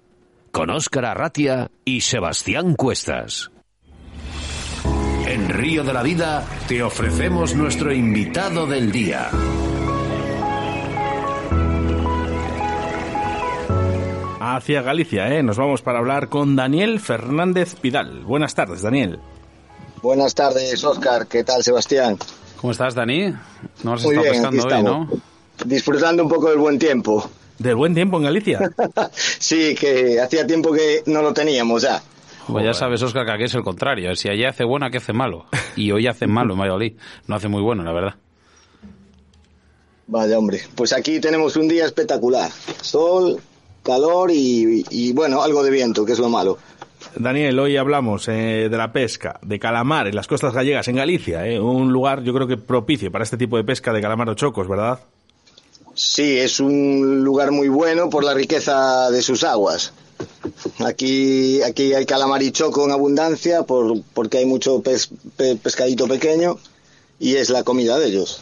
Speaker 4: con Óscar Arratia y Sebastián Cuestas. En Río de la Vida te ofrecemos nuestro invitado del día.
Speaker 1: Hacia Galicia, ¿eh? Nos vamos para hablar con Daniel Fernández Pidal. Buenas tardes, Daniel.
Speaker 8: Buenas tardes, Oscar. ¿Qué tal, Sebastián?
Speaker 2: ¿Cómo estás, Dani? No has
Speaker 8: Muy
Speaker 2: estado
Speaker 8: bien,
Speaker 2: pescando hoy. ¿no?
Speaker 8: Disfrutando un poco del buen tiempo.
Speaker 1: Del buen tiempo en Galicia.
Speaker 8: Sí, que hacía tiempo que no lo teníamos ya.
Speaker 2: Pues ya sabes, Oscar, que aquí es el contrario. Si allí hace bueno, aquí hace malo. Y hoy hace malo en Valladolid. No hace muy bueno, la verdad.
Speaker 8: Vaya, hombre. Pues aquí tenemos un día espectacular. Sol, calor y, y, bueno, algo de viento, que es lo malo.
Speaker 1: Daniel, hoy hablamos eh, de la pesca de calamar en las costas gallegas, en Galicia, ¿eh? un lugar yo creo que propicio para este tipo de pesca de calamar o chocos, ¿verdad?
Speaker 8: Sí, es un lugar muy bueno por la riqueza de sus aguas. Aquí, aquí hay calamar y choco en abundancia por, porque hay mucho pes- pe- pescadito pequeño y es la comida de ellos.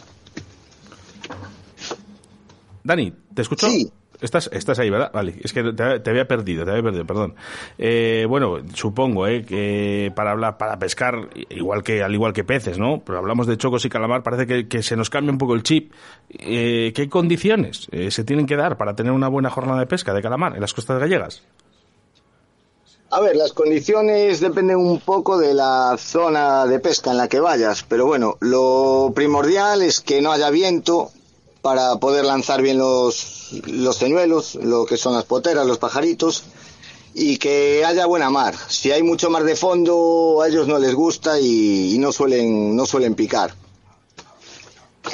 Speaker 1: Dani, ¿te escucho?
Speaker 8: Sí.
Speaker 1: Estás, estás ahí, ¿verdad? Vale, es que te, había perdido, te había perdido, perdón. Eh, bueno, supongo eh, que para hablar, para pescar, igual que al igual que peces, ¿no? Pero hablamos de chocos y calamar, parece que, que se nos cambia un poco el chip. Eh, ¿Qué condiciones eh, se tienen que dar para tener una buena jornada de pesca de calamar en las costas gallegas?
Speaker 8: A ver, las condiciones dependen un poco de la zona de pesca en la que vayas, pero bueno, lo primordial es que no haya viento para poder lanzar bien los, los señuelos, lo que son las poteras, los pajaritos, y que haya buena mar. Si hay mucho mar de fondo, a ellos no les gusta y, no, suelen, no suelen picar.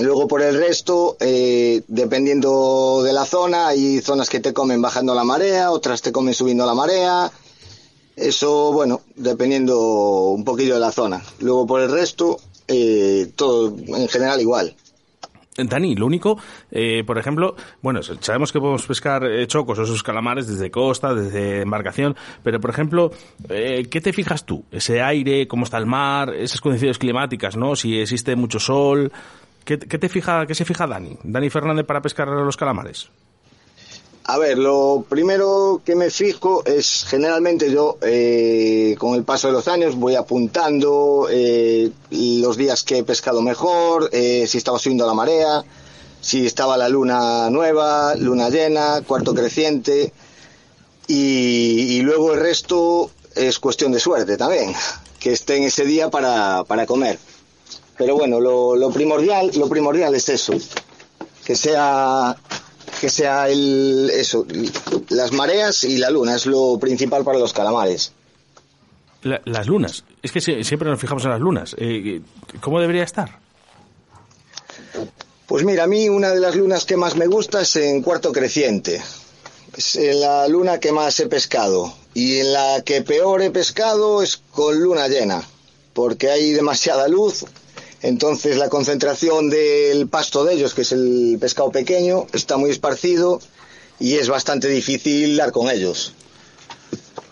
Speaker 8: Luego por el resto, eh, dependiendo de la zona, hay zonas que te comen bajando la marea, otras te comen subiendo la marea. Eso, bueno, dependiendo un poquillo de la zona. Luego por el resto, eh, todo en general igual.
Speaker 1: Dani, lo único, eh, por ejemplo, bueno, sabemos que podemos pescar eh, chocos o esos calamares desde costa, desde embarcación, pero por ejemplo, eh, ¿qué te fijas tú? Ese aire, cómo está el mar, esas condiciones climáticas, ¿no? Si existe mucho sol, ¿qué, qué te fija, qué se fija Dani? Dani Fernández para pescar los calamares.
Speaker 8: A ver, lo primero que me fijo es generalmente yo, eh, con el paso de los años, voy apuntando eh, los días que he pescado mejor, eh, si estaba subiendo la marea, si estaba la luna nueva, luna llena, cuarto creciente, y, luego el resto es cuestión de suerte también, que esté en ese día para, para comer. Pero bueno, lo, lo primordial, lo primordial es eso, que sea que sea el eso las mareas y la luna es lo principal para los calamares
Speaker 1: La- las lunas, es que sie- siempre nos fijamos en las lunas. Eh, ¿Cómo debería estar?
Speaker 8: pues mira a mí una de las lunas que más me gusta es en cuarto creciente es en la luna que más he pescado y en la que peor he pescado es con luna llena porque hay demasiada luz entonces la concentración del pasto de ellos que es el pescado pequeño está muy esparcido y es bastante difícil dar con ellos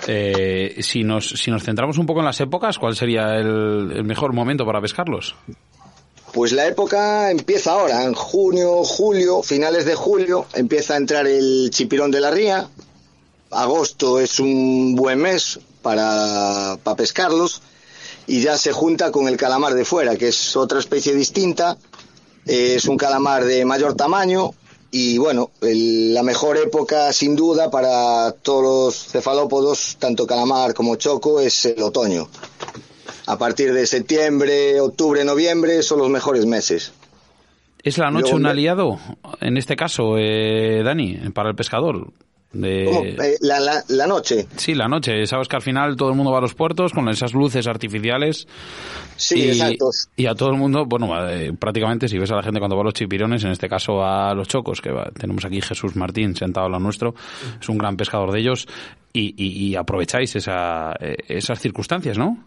Speaker 2: Eh, si, nos, si nos centramos un poco en las épocas, ¿cuál sería el, el mejor momento para pescarlos?
Speaker 8: Pues la época empieza ahora, en junio, julio, finales de julio, empieza a entrar el chipirón de la ría. Agosto es un buen mes para, para pescarlos y ya se junta con el calamar de fuera, que es otra especie distinta Eh, es un calamar de mayor tamaño y bueno, el- la mejor época sin duda para todos los cefalópodos, tanto calamar como choco, es el otoño. A partir de septiembre, octubre, noviembre son los mejores meses.
Speaker 2: ¿Es la noche
Speaker 8: Luego
Speaker 2: un aliado, en este caso, eh, Dani, para el pescador? De...
Speaker 8: ¿Cómo? Eh, la, la- la noche.
Speaker 2: Sí, la noche. Sabes que al final todo el mundo va a los puertos con esas luces artificiales.
Speaker 8: Sí,
Speaker 2: y,
Speaker 8: exacto.
Speaker 2: Y a todo el mundo, bueno, eh, prácticamente si ves a la gente cuando va a los chipirones, en este caso a los chocos, que va- tenemos aquí Jesús Martín sentado al lado nuestro, es un gran pescador de ellos, y, y- y aprovecháis esa, eh, esas circunstancias, ¿no?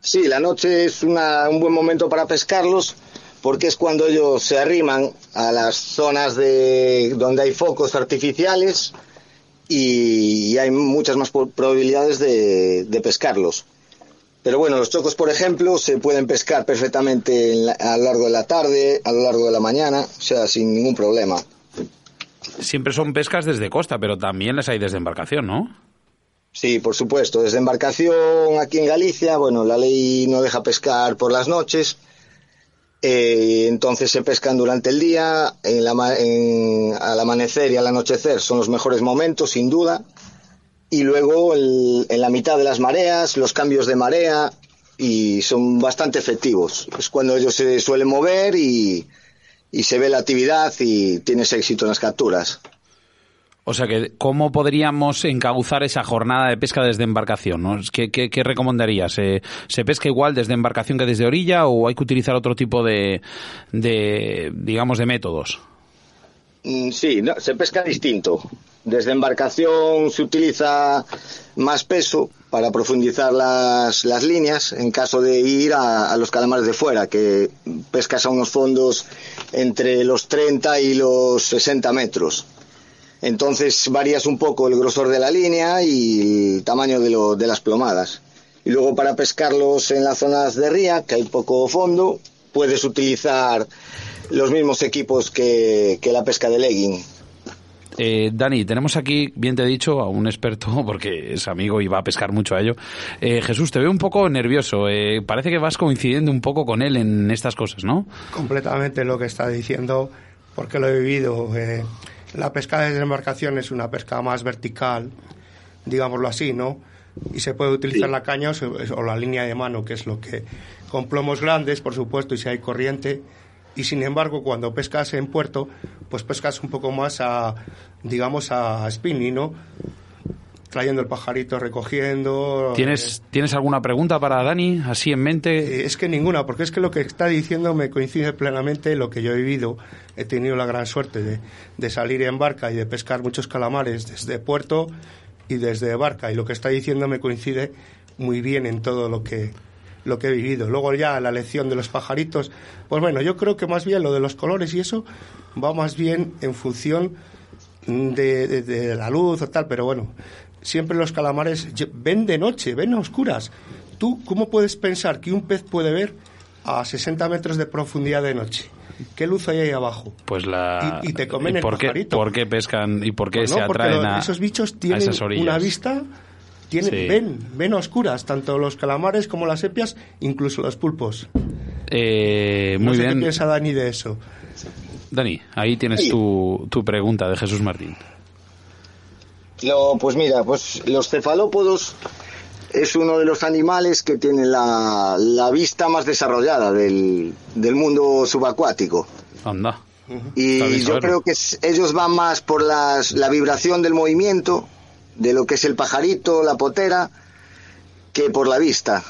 Speaker 8: Sí, la noche es una- un buen momento para pescarlos porque es cuando ellos se arriman a las zonas de donde hay focos artificiales y, hay muchas más probabilidades de, de pescarlos. Pero bueno, los chocos, por ejemplo, se pueden pescar perfectamente en la- a lo largo de la tarde, a lo largo de la mañana, o sea, sin ningún problema.
Speaker 2: Siempre son pescas desde costa, pero también las hay desde embarcación, ¿no?
Speaker 8: Sí, por supuesto. Desde embarcación aquí en Galicia, bueno, la ley no deja pescar por las noches. Eh, entonces se pescan durante el día, en la en- al amanecer y al anochecer son los mejores momentos, sin duda. Y luego en la mitad de las mareas, los cambios de marea, y son bastante efectivos. Es cuando ellos se suelen mover y, y se ve la actividad y tienes éxito en las capturas.
Speaker 2: O sea que, ¿cómo podríamos encauzar esa jornada de pesca desde embarcación? ¿no? ¿Qué, qué, recomendarías? ¿Se, ¿Se pesca igual desde embarcación que desde orilla o hay que utilizar otro tipo de, de digamos, de métodos?
Speaker 8: Mm, Sí, no, se pesca distinto. Desde embarcación se utiliza más peso para profundizar las, las líneas en caso de ir a, a los calamares de fuera, que pescas a unos fondos entre los 30 y los 60 metros. Entonces varías un poco el grosor de la línea y el tamaño de, lo- de las plomadas. Y luego para pescarlos en las zonas de ría, que hay poco fondo, puedes utilizar los mismos equipos que, que la pesca de legging.
Speaker 2: Eh, Dani, tenemos aquí, bien te he dicho, a un experto, porque es amigo y va a pescar mucho a ello. Eh, Jesús, te veo un poco nervioso. Eh, parece que vas coincidiendo un poco con él en estas cosas, ¿no?
Speaker 9: completamente lo que está diciendo porque lo he vivido. La pesca desde embarcación es una pesca más vertical, digámoslo así, ¿no? Y se puede utilizar la caña o, se- o la línea de mano, que es lo que con plomos grandes, por supuesto, y si hay corriente. Y sin embargo, cuando pescas en puerto, pues pescas un poco más a, digamos, a spinning, ¿no? Trayendo el pajarito, recogiendo.
Speaker 2: ¿Tienes, ¿Tienes alguna pregunta para Dani, así en mente?
Speaker 9: Eh, Es que ninguna, porque es que lo que está diciendo me coincide plenamente lo que yo he vivido. He tenido la gran suerte de, de salir en barca y de pescar muchos calamares desde puerto y desde barca. Y lo que está diciendo me coincide muy bien en todo lo que, lo que he vivido. Luego ya la lección de los pajaritos, pues bueno, yo creo que más bien lo de los colores y eso va más bien en función de, de- de la luz o tal, pero bueno, siempre los calamares ven de noche, ven a oscuras. ¿Tú cómo puedes pensar que un pez puede ver a 60 metros de profundidad de noche? ¿Qué luz hay ahí abajo?
Speaker 2: Pues la...
Speaker 9: Y- y te comen el
Speaker 2: por qué,
Speaker 9: pajarito.
Speaker 2: ¿Por qué pescan y por qué
Speaker 9: Pues
Speaker 2: se
Speaker 9: no,
Speaker 2: atraen a,
Speaker 9: esos bichos tienen una vista, tienen,
Speaker 2: Sí.
Speaker 9: ven, ven a oscuras, tanto los calamares como las sepias, incluso los pulpos.
Speaker 2: Eh,
Speaker 9: No
Speaker 2: muy
Speaker 9: sé qué
Speaker 2: bien.
Speaker 9: piensa Dani de eso.
Speaker 2: Dani, ahí tienes tu, tu pregunta de Jesús Martín.
Speaker 8: Lo, pues mira, pues los cefalópodos es uno de los animales que tiene la, la vista más desarrollada del, del mundo subacuático.
Speaker 2: Anda.
Speaker 8: Y yo creo que es- ellos van más por las, la vibración del movimiento, de lo que es el pajarito, la potera, que por la vista.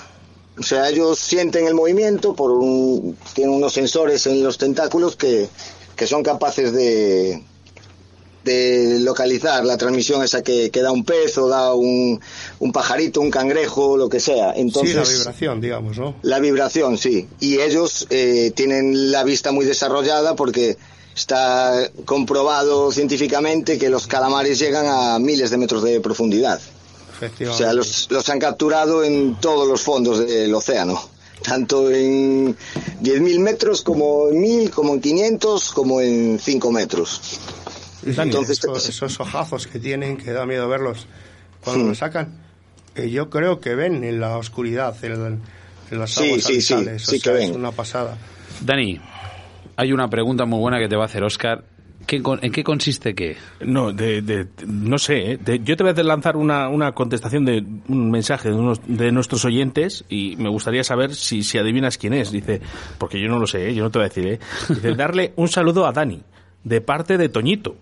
Speaker 8: O sea, ellos sienten el movimiento, por un- tienen unos sensores en los tentáculos que, que son capaces de, de localizar la transmisión esa que, que da un pez o da un, un pajarito, un cangrejo, lo que sea. Entonces,
Speaker 9: sí, la vibración, digamos, ¿no?
Speaker 8: la vibración, sí. Y ellos eh, tienen la vista muy desarrollada porque está comprobado científicamente que los calamares llegan a miles de metros de profundidad. O sea, los, los han capturado en todos los fondos del océano. Tanto en 10.000 metros como en 1.000, como en 500, como en 5 metros.
Speaker 9: Dani,
Speaker 8: Entonces,
Speaker 9: esos, esos ojazos que tienen, que da miedo verlos cuando los sacan, eh, yo creo que ven en la oscuridad, en, en las
Speaker 8: Sí,
Speaker 9: aguas
Speaker 8: sí, sí,
Speaker 9: o
Speaker 8: sí
Speaker 9: sea,
Speaker 8: que
Speaker 9: es una pasada.
Speaker 2: Dani, Hay una pregunta muy buena que te va a hacer Oscar. ¿Qué con- ¿En qué consiste qué?
Speaker 1: No, de, de- no sé. ¿eh? De- yo te voy a lanzar una, una contestación de un mensaje de, unos, de nuestros oyentes y me gustaría saber si, si adivinas quién es. Dice, porque yo no lo sé, ¿eh? yo no te voy a decir. ¿eh? Dice, darle un saludo a Dani, de parte de Toñito.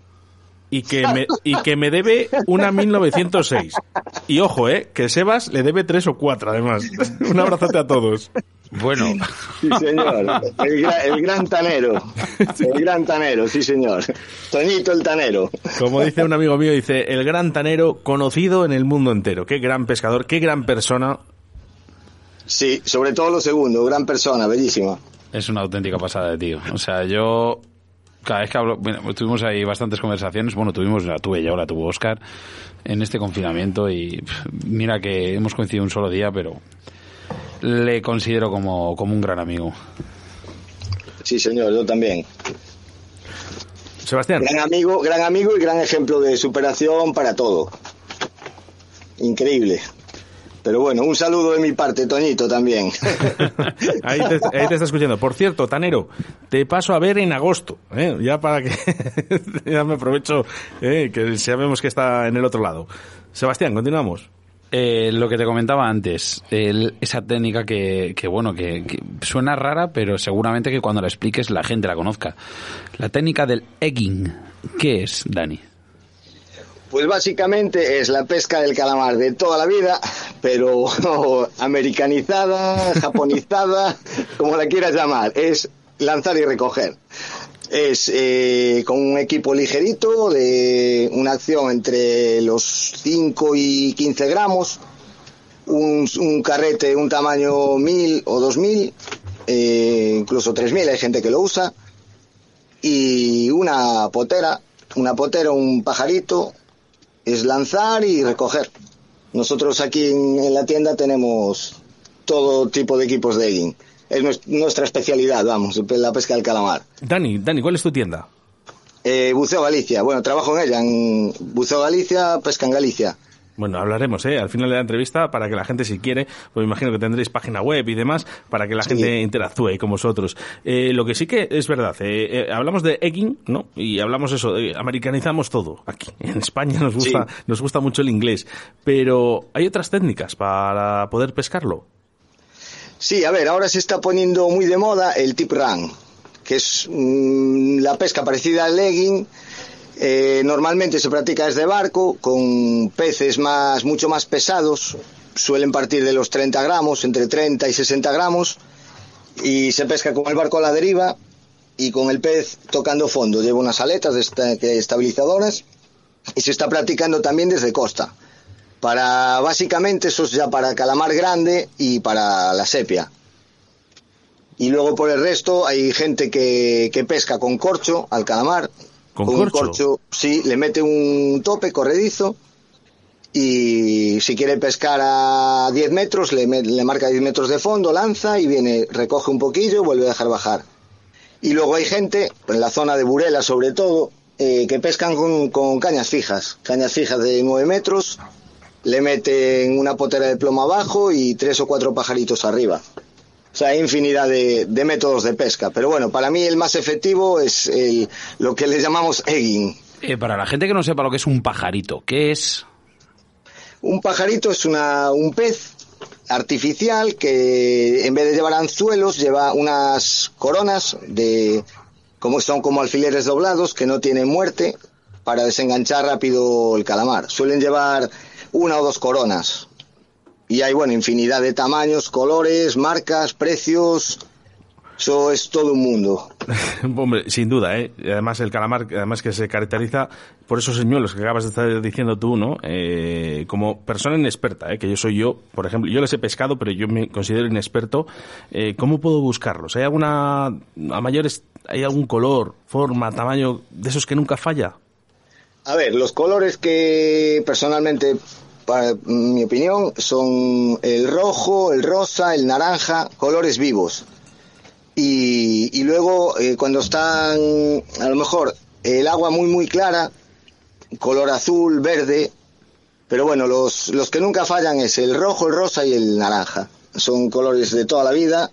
Speaker 1: Y que, me, y que me debe una 1906. Y ojo, ¿eh? Que Sebas le debe tres o cuatro, además. Un abrazote a todos.
Speaker 2: Bueno,
Speaker 8: Sí, señor. El, gra- el gran tanero. El gran tanero, sí, señor. Toñito el tanero.
Speaker 1: Como dice un amigo mío, dice, el gran tanero conocido en el mundo entero. Qué gran pescador, qué gran persona.
Speaker 8: Sí, sobre todo lo segundo. Gran persona, bellísima.
Speaker 2: es una auténtica pasada de tío. O sea, yo cada vez que hablo, bueno, tuvimos ahí bastantes conversaciones, bueno, tuvimos, la tuve yo, la tuvo Oscar, en este confinamiento y pff, mira que hemos coincidido un solo día, pero le considero como, como un gran amigo.
Speaker 8: Sí, señor, yo también.
Speaker 1: Sebastián.
Speaker 8: Gran amigo, gran amigo y gran ejemplo de superación para todo. Increíble. Pero bueno, un saludo de mi parte, Toñito, también.
Speaker 1: Ahí te, ahí te está escuchando. Por cierto, Tanero, te paso a ver en agosto, ¿eh? ya para que ya me aprovecho ¿eh? que sabemos que está en el otro lado. Sebastián, continuamos.
Speaker 2: Eh, lo que te comentaba antes, el- esa técnica que, que bueno, que, que suena rara, pero seguramente que cuando la expliques la gente la conozca. La técnica del egging. ¿Qué es, Dani?
Speaker 8: Pues básicamente es la pesca del calamar de toda la vida, pero americanizada, japonizada, como la quieras llamar. Es lanzar y recoger. Es eh, con un equipo ligerito de una acción entre los 5 y 15 gramos, un, un carrete un tamaño 1000 o 2000, eh, incluso 3000, hay gente que lo usa, y una potera, una potera, un pajarito, es lanzar y recoger. Nosotros aquí en, en la tienda tenemos todo tipo de equipos de egging. Es nues- nuestra especialidad, vamos, la pesca del calamar.
Speaker 1: Dani, Dani, ¿cuál es tu tienda?
Speaker 8: Eh, Buceo Galicia, bueno, trabajo en ella, en Buceo Galicia, Pesca en Galicia.
Speaker 1: Bueno, hablaremos ¿eh? al final de la entrevista para que la gente, si quiere, pues me imagino que tendréis página web y demás, para que la gente interactúe con vosotros. Eh, lo que sí que es verdad, eh, eh, hablamos de egging, ¿no? Y hablamos eso, americanizamos todo aquí. En España nos gusta, nos gusta mucho el inglés, pero hay otras técnicas para poder pescarlo.
Speaker 8: Sí, a ver, ahora se está poniendo muy de moda el tip run, que es mm, la pesca parecida al legging. Eh, normalmente se practica desde barco con peces más, mucho más pesados, suelen partir de los 30 gramos, entre 30 y 60 gramos, y se pesca con el barco a la deriva y con el pez tocando fondo. Lleva unas aletas estabilizadoras y se está practicando también desde costa. Para básicamente eso es ya para calamar grande y para la sepia. Y luego por el resto hay gente que pesca con corcho al calamar.
Speaker 1: ¿Con
Speaker 8: un
Speaker 1: corcho?
Speaker 8: sí, le mete un tope corredizo y si quiere pescar a 10 metros le, marca 10 metros de fondo, lanza y viene, recoge un poquillo y vuelve a dejar bajar. Y luego hay gente, en la zona de Burela sobre todo, eh, que pescan con, con cañas fijas, cañas fijas de 9 metros, le meten una potera de plomo abajo y tres o cuatro pajaritos arriba. O sea, hay infinidad de, de métodos de pesca. Pero bueno, para mí el más efectivo es el, lo que le llamamos egging.
Speaker 2: Eh, para la gente que no sepa lo que es un pajarito, ¿qué es?
Speaker 8: Un pajarito es una, un pez artificial que en vez de llevar anzuelos lleva unas coronas de como son como alfileres doblados que no tienen muerte para desenganchar rápido el calamar. Suelen llevar una o dos coronas. Y hay bueno, infinidad de tamaños, colores, marcas, precios. Eso es todo un mundo.
Speaker 1: Hombre, sin duda, ¿eh? Además, el calamar, además que se caracteriza por esos señuelos que acabas de estar diciendo tú, ¿no? Eh, como persona inexperta, ¿eh? Que yo soy yo, por ejemplo, yo les he pescado, pero yo me considero inexperto. Eh, ¿Cómo puedo buscarlos? ¿Hay alguna, a mayores, hay algún color, forma, tamaño, de esos que nunca falla?
Speaker 8: A ver, los colores que personalmente, para mi opinión, son el rojo, el rosa, el naranja, colores vivos. Y, y luego, eh, cuando están, a lo mejor, el agua muy, muy clara, color azul, verde, pero bueno, los, los que nunca fallan es el rojo, el rosa y el naranja. Son colores de toda la vida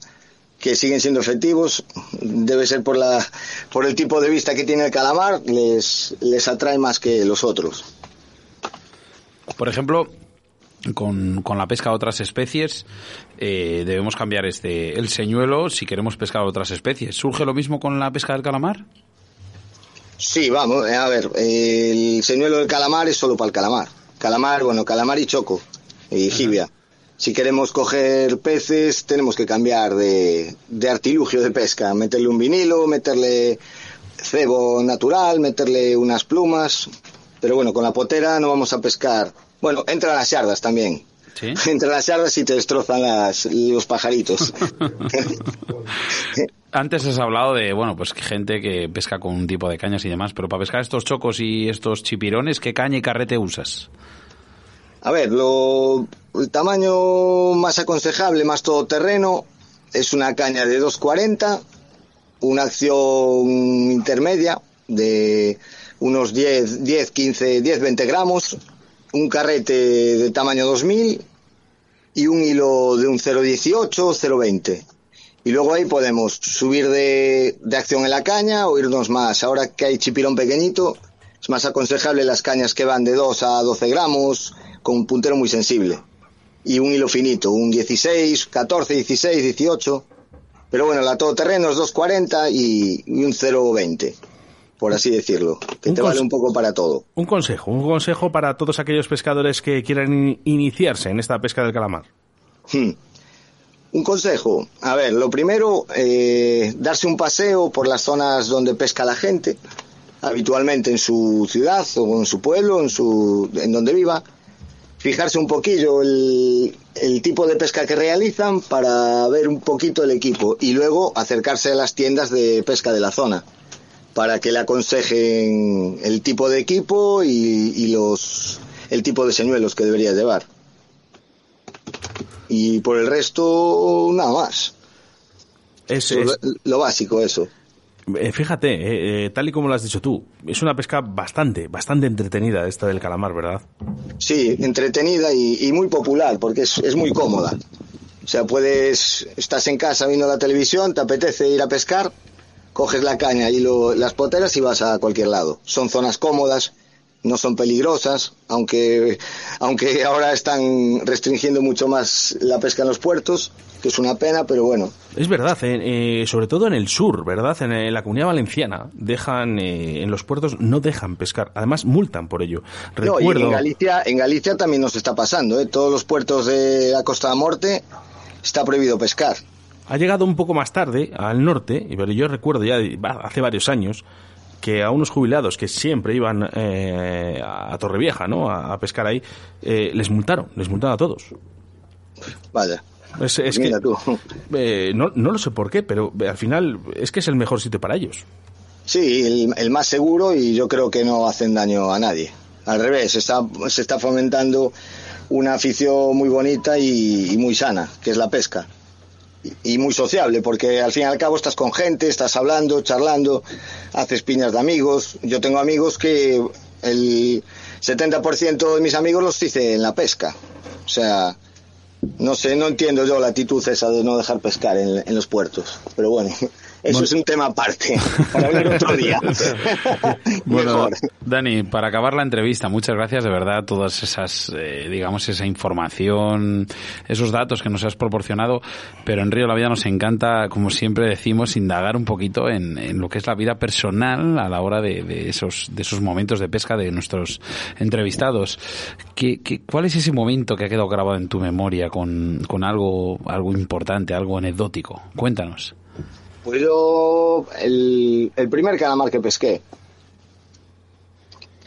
Speaker 8: que siguen siendo efectivos. Debe ser por, la, por el tipo de vista que tiene el calamar, les, les atrae más que los otros.
Speaker 2: Por ejemplo, con, con la pesca de otras especies, eh, debemos cambiar este el señuelo si queremos pescar otras especies. ¿Surge lo mismo con la pesca del calamar?
Speaker 8: Sí, vamos, eh, a ver, el señuelo del calamar es solo para el calamar. Calamar, bueno, calamar y choco, y jibia. Si queremos coger peces, tenemos que cambiar de, de artilugio de pesca, meterle un vinilo, meterle cebo natural, meterle unas plumas. Pero bueno, con la potera no vamos a pescar. Bueno, entra las yardas también.
Speaker 2: ¿Sí?
Speaker 8: Entra las yardas y te destrozan las, los pajaritos.
Speaker 2: Antes has hablado de, bueno, pues gente que pesca con un tipo de cañas y demás, pero para pescar estos chocos y estos chipirones, ¿qué caña y carrete usas?
Speaker 8: A ver, lo, el tamaño más aconsejable, más todoterreno, es una caña de 240, una acción intermedia de unos 10, 10, 15, 10, 20 gramos, un carrete de tamaño 2000 y un hilo de un 0,18, 0,20. Y luego ahí podemos subir de, de acción en la caña o irnos más. Ahora que hay chipirón pequeñito, es más aconsejable las cañas que van de 2 a 12 gramos, con un puntero muy sensible. Y un hilo finito, un 16, 14, 16, 18. Pero bueno, la todoterreno es 240 y, y un 020, por así decirlo, que
Speaker 1: Un
Speaker 8: te vale un poco para todo.
Speaker 1: Un consejo, un consejo para todos aquellos pescadores que quieran in- iniciarse en esta pesca del calamar.
Speaker 8: Hmm. Un consejo, a ver, lo primero, eh, darse un paseo por las zonas donde pesca la gente, habitualmente en su ciudad o en su pueblo, en, su, en donde viva, fijarse un poquillo el, el tipo de pesca que realizan para ver un poquito el equipo y luego acercarse a las tiendas de pesca de la zona para que le aconsejen el tipo de equipo y, y los el tipo de señuelos que debería llevar y por el resto nada más
Speaker 1: Es,
Speaker 8: lo,
Speaker 1: es-
Speaker 8: lo básico eso
Speaker 1: eh, fíjate, eh, eh, tal y como lo has dicho tú, es una pesca bastante, bastante entretenida esta del calamar, ¿verdad?
Speaker 8: Sí, entretenida y, y muy popular, porque es, es muy cómoda. O sea, puedes, estás en casa viendo la televisión, te apetece ir a pescar, coges la caña y lo- las poteras y vas a cualquier lado. Son zonas cómodas, no son peligrosas, aunque, aunque ahora están restringiendo mucho más la pesca en los puertos, que es una pena, pero bueno.
Speaker 1: Es verdad, eh, eh, sobre todo en el sur, ¿verdad? En, eh, la comunidad valenciana dejan, eh, en los puertos no dejan pescar, además multan por ello.
Speaker 8: No, y
Speaker 1: Recuerdo,
Speaker 8: en Galicia, en Galicia también nos está pasando, ¿eh? Todos los puertos de la Costa de Morte está prohibido pescar.
Speaker 1: Ha llegado un poco más tarde al norte, pero yo recuerdo ya hace varios años que a unos jubilados que siempre iban eh, a Torrevieja, ¿no? A, a pescar ahí, eh, les multaron, les multaron a todos.
Speaker 8: Vaya.
Speaker 1: Es, es que,
Speaker 8: tú.
Speaker 1: eh, no, no lo sé por qué, pero eh, al final es que es el mejor sitio para ellos.
Speaker 8: Sí, el, el más seguro y yo creo que no hacen daño a nadie. Al revés, está, se está fomentando una afición muy bonita y, y muy sana, que es la pesca. Y, muy sociable, porque al fin y al cabo estás con gente, estás hablando, charlando, haces piñas de amigos. Yo tengo amigos que el 70% de mis amigos los hice en la pesca. O sea, no sé, no entiendo yo la actitud esa de no dejar pescar en, en los puertos. Pero bueno, eso es un tema aparte, para hablar otro día.
Speaker 2: Bueno. Dani, para acabar la entrevista, muchas gracias de verdad todas esas, eh, digamos, esa información, esos datos que nos has proporcionado, pero en Río la Vida nos encanta, como siempre decimos, indagar un poquito en, en lo que es la vida personal a la hora de, de esos, de esos momentos de pesca de nuestros entrevistados. ¿Qué, qué, cuál es ese momento que ha quedado grabado en tu memoria con, con algo, algo importante, algo anecdótico? Cuéntanos.
Speaker 8: Pues yo, el, el primer calamar que pesqué,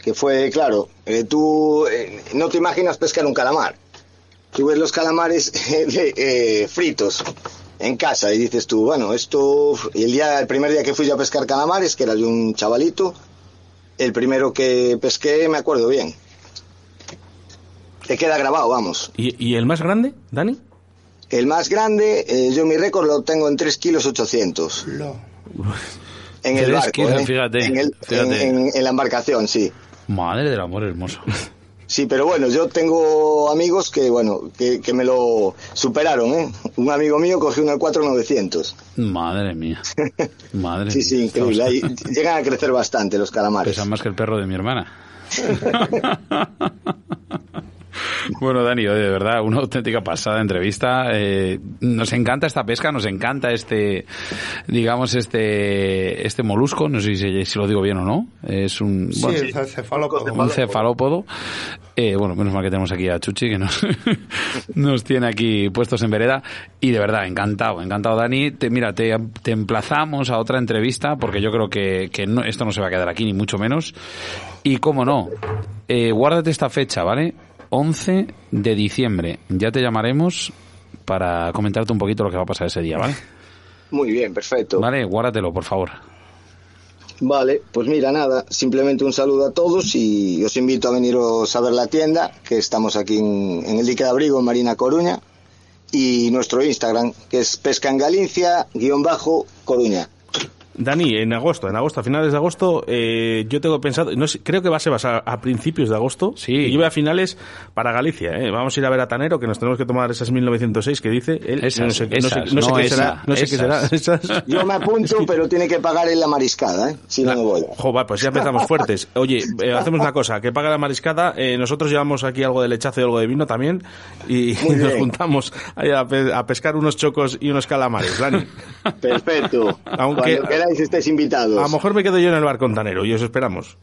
Speaker 8: que fue, claro, eh, tú eh, no te imaginas pescar un calamar. Tú ves los calamares eh, fritos en casa y dices tú, bueno, esto... El, día, el primer día que fui yo a pescar calamares, que era yo un chavalito, el primero que pesqué me acuerdo bien. Te queda grabado, vamos.
Speaker 1: ¿Y, y el más grande, Dani?
Speaker 8: El más grande, eh, yo mi récord lo tengo en 3 kilos 800. En el barco,
Speaker 2: kilos,
Speaker 8: ¿eh?
Speaker 2: fíjate,
Speaker 8: en, el-
Speaker 2: fíjate.
Speaker 8: en- en- en la embarcación, sí.
Speaker 2: Madre del amor hermoso.
Speaker 8: Sí, pero bueno, yo tengo amigos que, bueno, que, que me lo superaron, ¿eh? Un amigo mío cogió una 4900.
Speaker 2: Madre mía. Madre
Speaker 8: Sí, sí, increíble. Ahí llegan a crecer bastante los calamares.
Speaker 2: Pesan más que el perro de mi hermana. Bueno, Dani, oye, de verdad, una auténtica pasada entrevista. Eh, nos encanta esta pesca, nos encanta este, digamos, este, este molusco. No sé si, si lo digo bien o no. Es un,
Speaker 9: Sí,
Speaker 2: bueno,
Speaker 9: es cefalópodo.
Speaker 2: un cefalópodo. Eh, bueno, menos mal que tenemos aquí a Chuchi, que nos, nos tiene aquí puestos en vereda. Y de verdad, encantado, encantado, Dani. Te, mira, te, te emplazamos a otra entrevista, porque yo creo que, que no, esto no se va a quedar aquí, ni mucho menos. Y cómo no, eh, guárdate esta fecha, ¿vale? 11 de diciembre. Ya te llamaremos para comentarte un poquito lo que va a pasar ese día, ¿vale?
Speaker 8: Muy bien, perfecto.
Speaker 2: Vale, guárdatelo, por favor.
Speaker 8: Vale, pues mira, nada, simplemente un saludo a todos y os invito a veniros a ver la tienda, que estamos aquí en, en el dique de abrigo en Marina Coruña, y nuestro Instagram, que es pesca
Speaker 1: Dani, en agosto, en agosto, a finales de agosto, eh, yo tengo pensado, no sé, creo que va a ser a, a principios de agosto,
Speaker 2: Sí.
Speaker 1: y yo voy a finales para Galicia, ¿eh? vamos a ir a ver a Tanero, que nos tenemos que tomar esas 1906 que dice él,
Speaker 2: Esas,
Speaker 1: no sé, no sé-
Speaker 2: esas,
Speaker 1: no sé
Speaker 2: no
Speaker 1: qué será, no sé qué será,
Speaker 2: esas.
Speaker 8: Yo me apunto, pero tiene que pagar en la mariscada, ¿eh? Si no, no voy.
Speaker 1: Jo, va, pues ya empezamos fuertes. Oye, eh, hacemos una cosa, que paga la mariscada, eh, nosotros llevamos aquí algo de lechazo y algo de vino también, y, nos juntamos a, a pescar unos chocos y unos calamares, Dani.
Speaker 8: Perfecto.
Speaker 1: Aunque-
Speaker 8: Cuando queráis estéis invitados.
Speaker 1: A lo mejor me quedo yo en el bar con Tanero y os esperamos.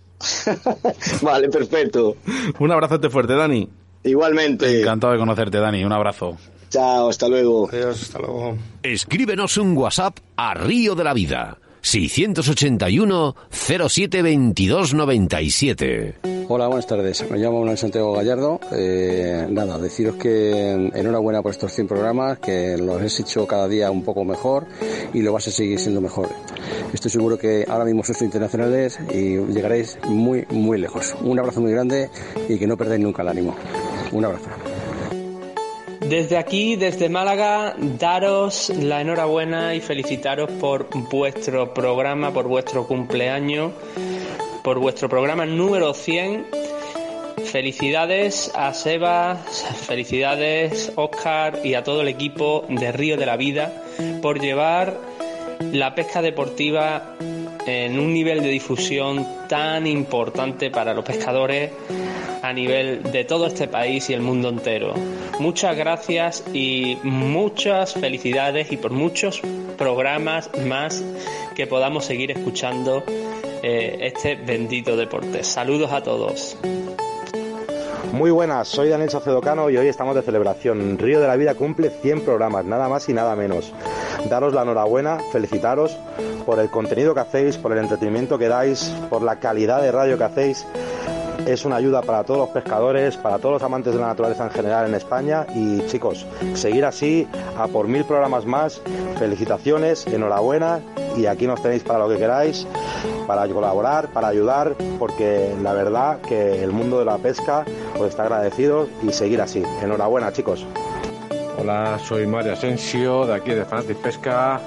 Speaker 8: vale, perfecto.
Speaker 1: Un abrazote fuerte, Dani.
Speaker 8: Igualmente.
Speaker 2: Encantado de conocerte, Dani. Un abrazo.
Speaker 8: Chao, hasta luego.
Speaker 9: Adiós, hasta luego.
Speaker 4: Escríbenos un WhatsApp a Río de la Vida. 681 07 22 97.
Speaker 10: Hola, buenas tardes. Me llamo Manuel Santiago Gallardo. Eh, nada, deciros que enhorabuena por estos 100 programas, que los has hecho cada día un poco mejor y lo vas a seguir siendo mejor. Estoy seguro que ahora mismo sois internacionales y llegaréis muy, muy lejos. Un abrazo muy grande y que no perdáis nunca el ánimo. Un abrazo.
Speaker 11: Desde aquí, desde Málaga, daros la enhorabuena y felicitaros por vuestro programa, por vuestro cumpleaños, por vuestro programa número 100. Felicidades a Sebas, felicidades Oscar y a todo el equipo de Río de la Vida por llevar la pesca deportiva en un nivel de difusión tan importante para los pescadores a nivel de todo este país y el mundo entero. Muchas gracias y muchas felicidades y por muchos programas más que podamos seguir escuchando eh, este bendito deporte. Saludos a todos.
Speaker 12: Muy buenas, soy Daniel Sacedocano y hoy estamos de celebración. Río de la Vida cumple 100 programas, nada más y nada menos. Daros la enhorabuena, felicitaros por el contenido que hacéis, por el entretenimiento que dais, por la calidad de radio que hacéis. Es una ayuda para todos los pescadores, para todos los amantes de la naturaleza en general en España y chicos, seguir así a por mil programas más. Felicitaciones, enhorabuena y aquí nos tenéis para lo que queráis, para colaborar, para ayudar, porque la verdad que el mundo de la pesca os está agradecido y seguir así. Enhorabuena chicos.
Speaker 13: Hola, soy Mario Asensio de aquí de Fanatic Pesca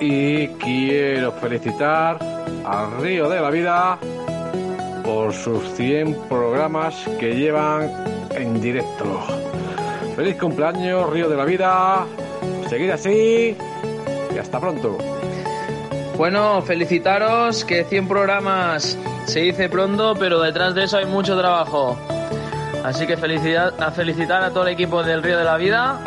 Speaker 13: y quiero felicitar al Río de la Vida por sus 100 programas que llevan en directo. Feliz cumpleaños, Río de la Vida. Seguid así y hasta pronto.
Speaker 14: Bueno, felicitaros que 100 programas se dice pronto, pero detrás de eso hay mucho trabajo. Así que felicidad, a felicitar a todo el equipo del Río de la Vida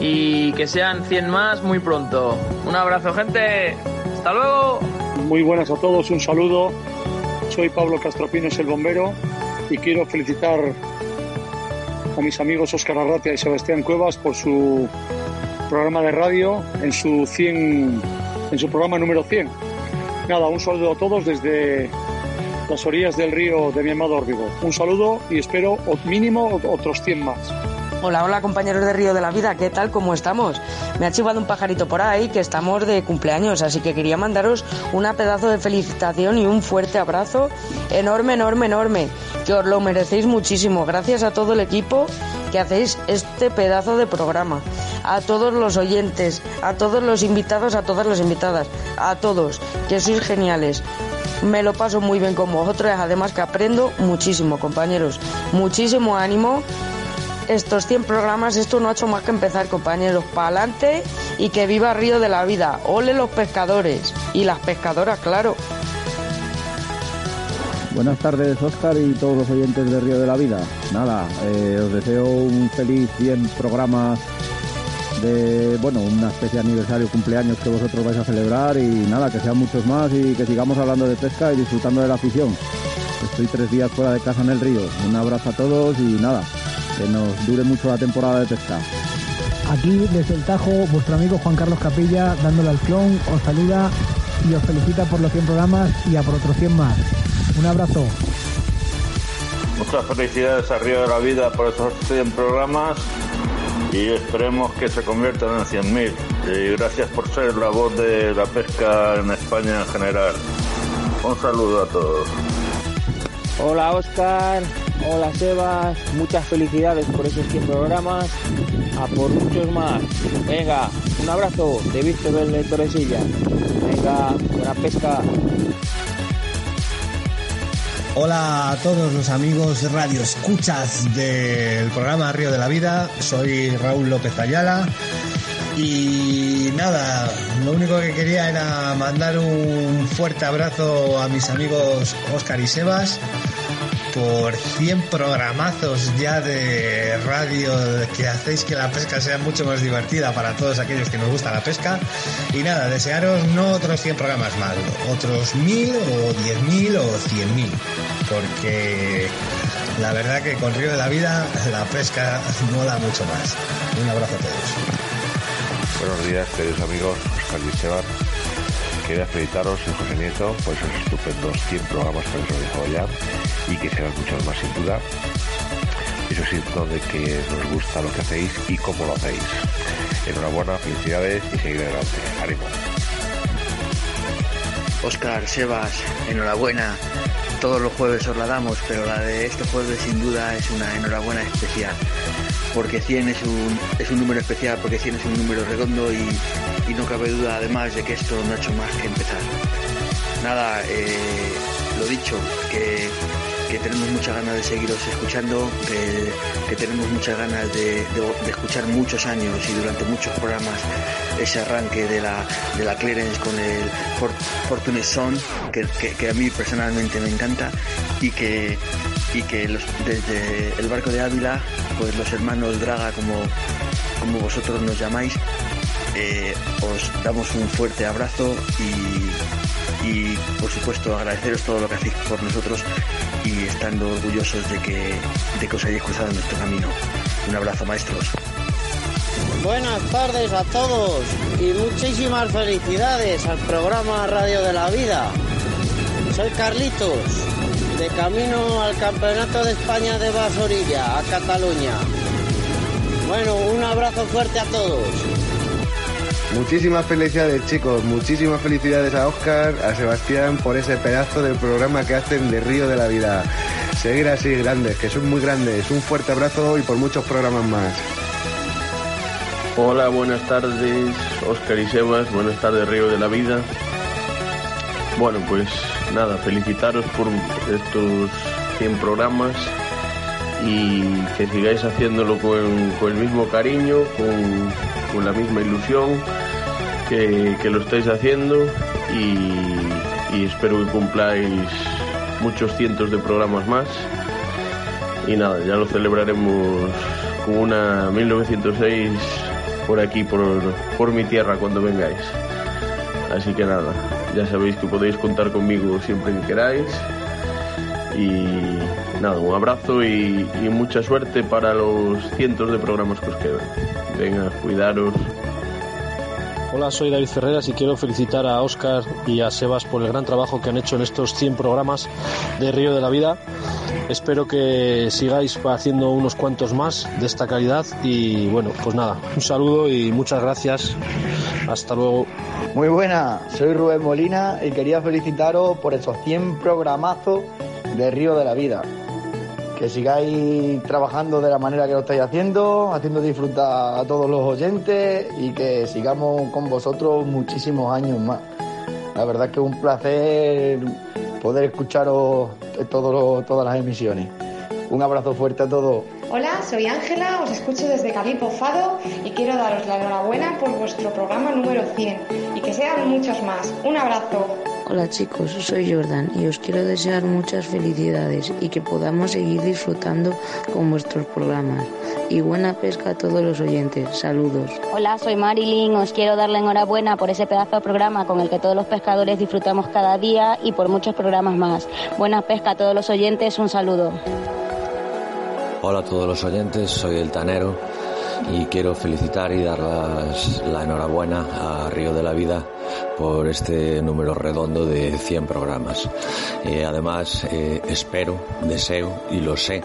Speaker 14: y que sean 100 más muy pronto. Un abrazo, gente. Hasta luego.
Speaker 15: Muy buenas a todos, un saludo. Soy Pablo Castropinos, el bombero, y quiero felicitar a mis amigos Óscar Arratia y Sebastián Cuevas por su programa de radio en su 100, en su programa número 100. Nada, un saludo a todos desde las orillas del río de mi amado Órbigo. Un saludo y espero mínimo otros 100 más.
Speaker 16: Hola, hola compañeros de Río de la Vida, ¿qué tal? ¿Cómo estamos? Me ha chivado un pajarito por ahí que estamos de cumpleaños, así que quería mandaros una pedazo de felicitación y un fuerte abrazo enorme, enorme, enorme, que os lo merecéis muchísimo. Gracias a todo el equipo que hacéis este pedazo de programa, a todos los oyentes, a todos los invitados, a todas las invitadas, a todos, que sois geniales. me lo paso muy bien con vosotros, además que aprendo muchísimo, compañeros. Muchísimo ánimo. Estos 100 programas, esto no ha hecho más que empezar, compañeros. Para adelante y que viva Río de la Vida. Ole los pescadores y las pescadoras, claro.
Speaker 17: Buenas tardes, Oscar y todos los oyentes de Río de la Vida. Nada, eh, os deseo un feliz 100 programas de, bueno, una especie de aniversario, cumpleaños que vosotros vais a celebrar y nada, que sean muchos más y que sigamos hablando de pesca y disfrutando de la afición. Estoy tres días fuera de casa en el río. Un abrazo a todos y nada, que nos dure mucho la temporada de pesca.
Speaker 18: Aquí desde el Tajo, vuestro amigo Juan Carlos Capilla, dándole al clon, os saluda y os felicita por los 100 programas y a por otros 100 más. Un abrazo.
Speaker 19: Muchas felicidades a Río de la Vida por esos 100 programas y esperemos que se conviertan en 100.000. Y gracias por ser la voz de la pesca en España en general. Un saludo a todos.
Speaker 20: Hola Oscar, hola Sebas, muchas felicidades por esos 100 programas, a por muchos más. Venga, un abrazo de Víctor de Torresilla. Venga, buena pesca.
Speaker 21: Hola a todos los amigos radio escuchas del programa Río de la Vida. Soy Raúl López Ayala. Y nada, lo único que quería era mandar un fuerte abrazo a mis amigos Oscar y Sebas por 100 programazos ya de radio que hacéis que la pesca sea mucho más divertida para todos aquellos que nos gusta la pesca. Y nada, desearos no otros 100 programas más, otros 1000 o 10.000 o 100.000, porque la verdad que con Río de la Vida la pesca mola mucho más. Un abrazo a todos.
Speaker 22: Buenos días, queridos amigos, Oscar. Quería felicitaros, José Nieto, por esos estupendos 100 programas que habéis realizado ya y que serán muchos más sin duda. Eso siento de que nos gusta lo que hacéis y cómo lo hacéis. Enhorabuena, felicidades y seguir adelante. Ánimo.
Speaker 10: Oscar, Sebas, enhorabuena. Todos los jueves os la damos, pero la de este jueves sin duda es una enhorabuena especial. Porque 100 es un, es un número especial, porque 100 es un número redondo y, y no cabe duda además de que esto no ha hecho más que empezar. Nada, eh, lo dicho, que, que tenemos muchas ganas de seguiros escuchando, que, tenemos muchas ganas de, escuchar muchos años y durante muchos programas ese arranque de la, de la Clearance con el For- Fortune Son, que, que- a mí personalmente me encanta y que, y que desde el barco de Ávila, pues los hermanos Draga, como, como vosotros nos llamáis, eh, os damos un fuerte abrazo y, y, por supuesto agradeceros todo lo que hacéis por nosotros y estando orgullosos de que, de que os hayáis cruzado en nuestro camino. Un abrazo maestros.
Speaker 23: Buenas tardes a todos y muchísimas felicidades al programa Radio de la Vida. Soy Carlitos, de camino al Campeonato de España de Basorilla, a Cataluña. Bueno, un abrazo fuerte a todos.
Speaker 24: Muchísimas felicidades chicos, muchísimas felicidades a Oscar, a Sebastián por ese pedazo del programa que hacen de Río de la Vida. Seguir así grandes, que son muy grandes. Un fuerte abrazo y por muchos programas más.
Speaker 25: Hola, buenas tardes, Oscar y Sebas, buenas tardes, Río de la Vida. Bueno, pues nada, felicitaros por estos 100 programas y que sigáis haciéndolo con, el mismo cariño, con la misma ilusión que, lo estáis haciendo y, y espero que cumpláis muchos cientos de programas más. Y nada, ya lo celebraremos con una 1906 por aquí, por, por mi tierra, cuando vengáis. Así que nada, ya sabéis que podéis contar conmigo siempre que queráis. Y nada, un abrazo y, y mucha suerte para los cientos de programas que os quedan. Venga, cuidaros.
Speaker 26: Hola, soy David Ferreras y quiero felicitar a Óscar y a Sebas por el gran trabajo que han hecho en estos 100 programas de Río de la Vida. Espero que sigáis haciendo unos cuantos más de esta calidad y bueno, pues nada, un saludo y muchas gracias. Hasta luego.
Speaker 27: Muy buena, soy Rubén Molina y quería felicitaros por esos 100 programazos de Río de la Vida. Que sigáis trabajando de la manera que lo estáis haciendo, haciendo disfrutar a todos los oyentes y que sigamos con vosotros muchísimos años más. La verdad es que es un placer poder escucharos todas las emisiones. Un abrazo fuerte a todos.
Speaker 28: Hola, soy Ángela, os escucho desde Calipo Fado y quiero daros la enhorabuena por vuestro programa número 100 y que sean muchos más. Un abrazo.
Speaker 29: Hola chicos, soy Jordan y os quiero desear muchas felicidades y que podamos seguir disfrutando con vuestros programas. Y buena pesca a todos los oyentes. Saludos.
Speaker 30: Hola, soy Marilyn. Os quiero dar la enhorabuena por ese pedazo de programa con el que todos los pescadores disfrutamos cada día y por muchos programas más. Buena pesca a todos los oyentes. Un saludo.
Speaker 31: Hola a todos los oyentes, soy el Tanero y quiero felicitar y dar la enhorabuena a Río de la Vida por este número redondo de 100 programas. Eh, además, eh, espero, deseo y lo sé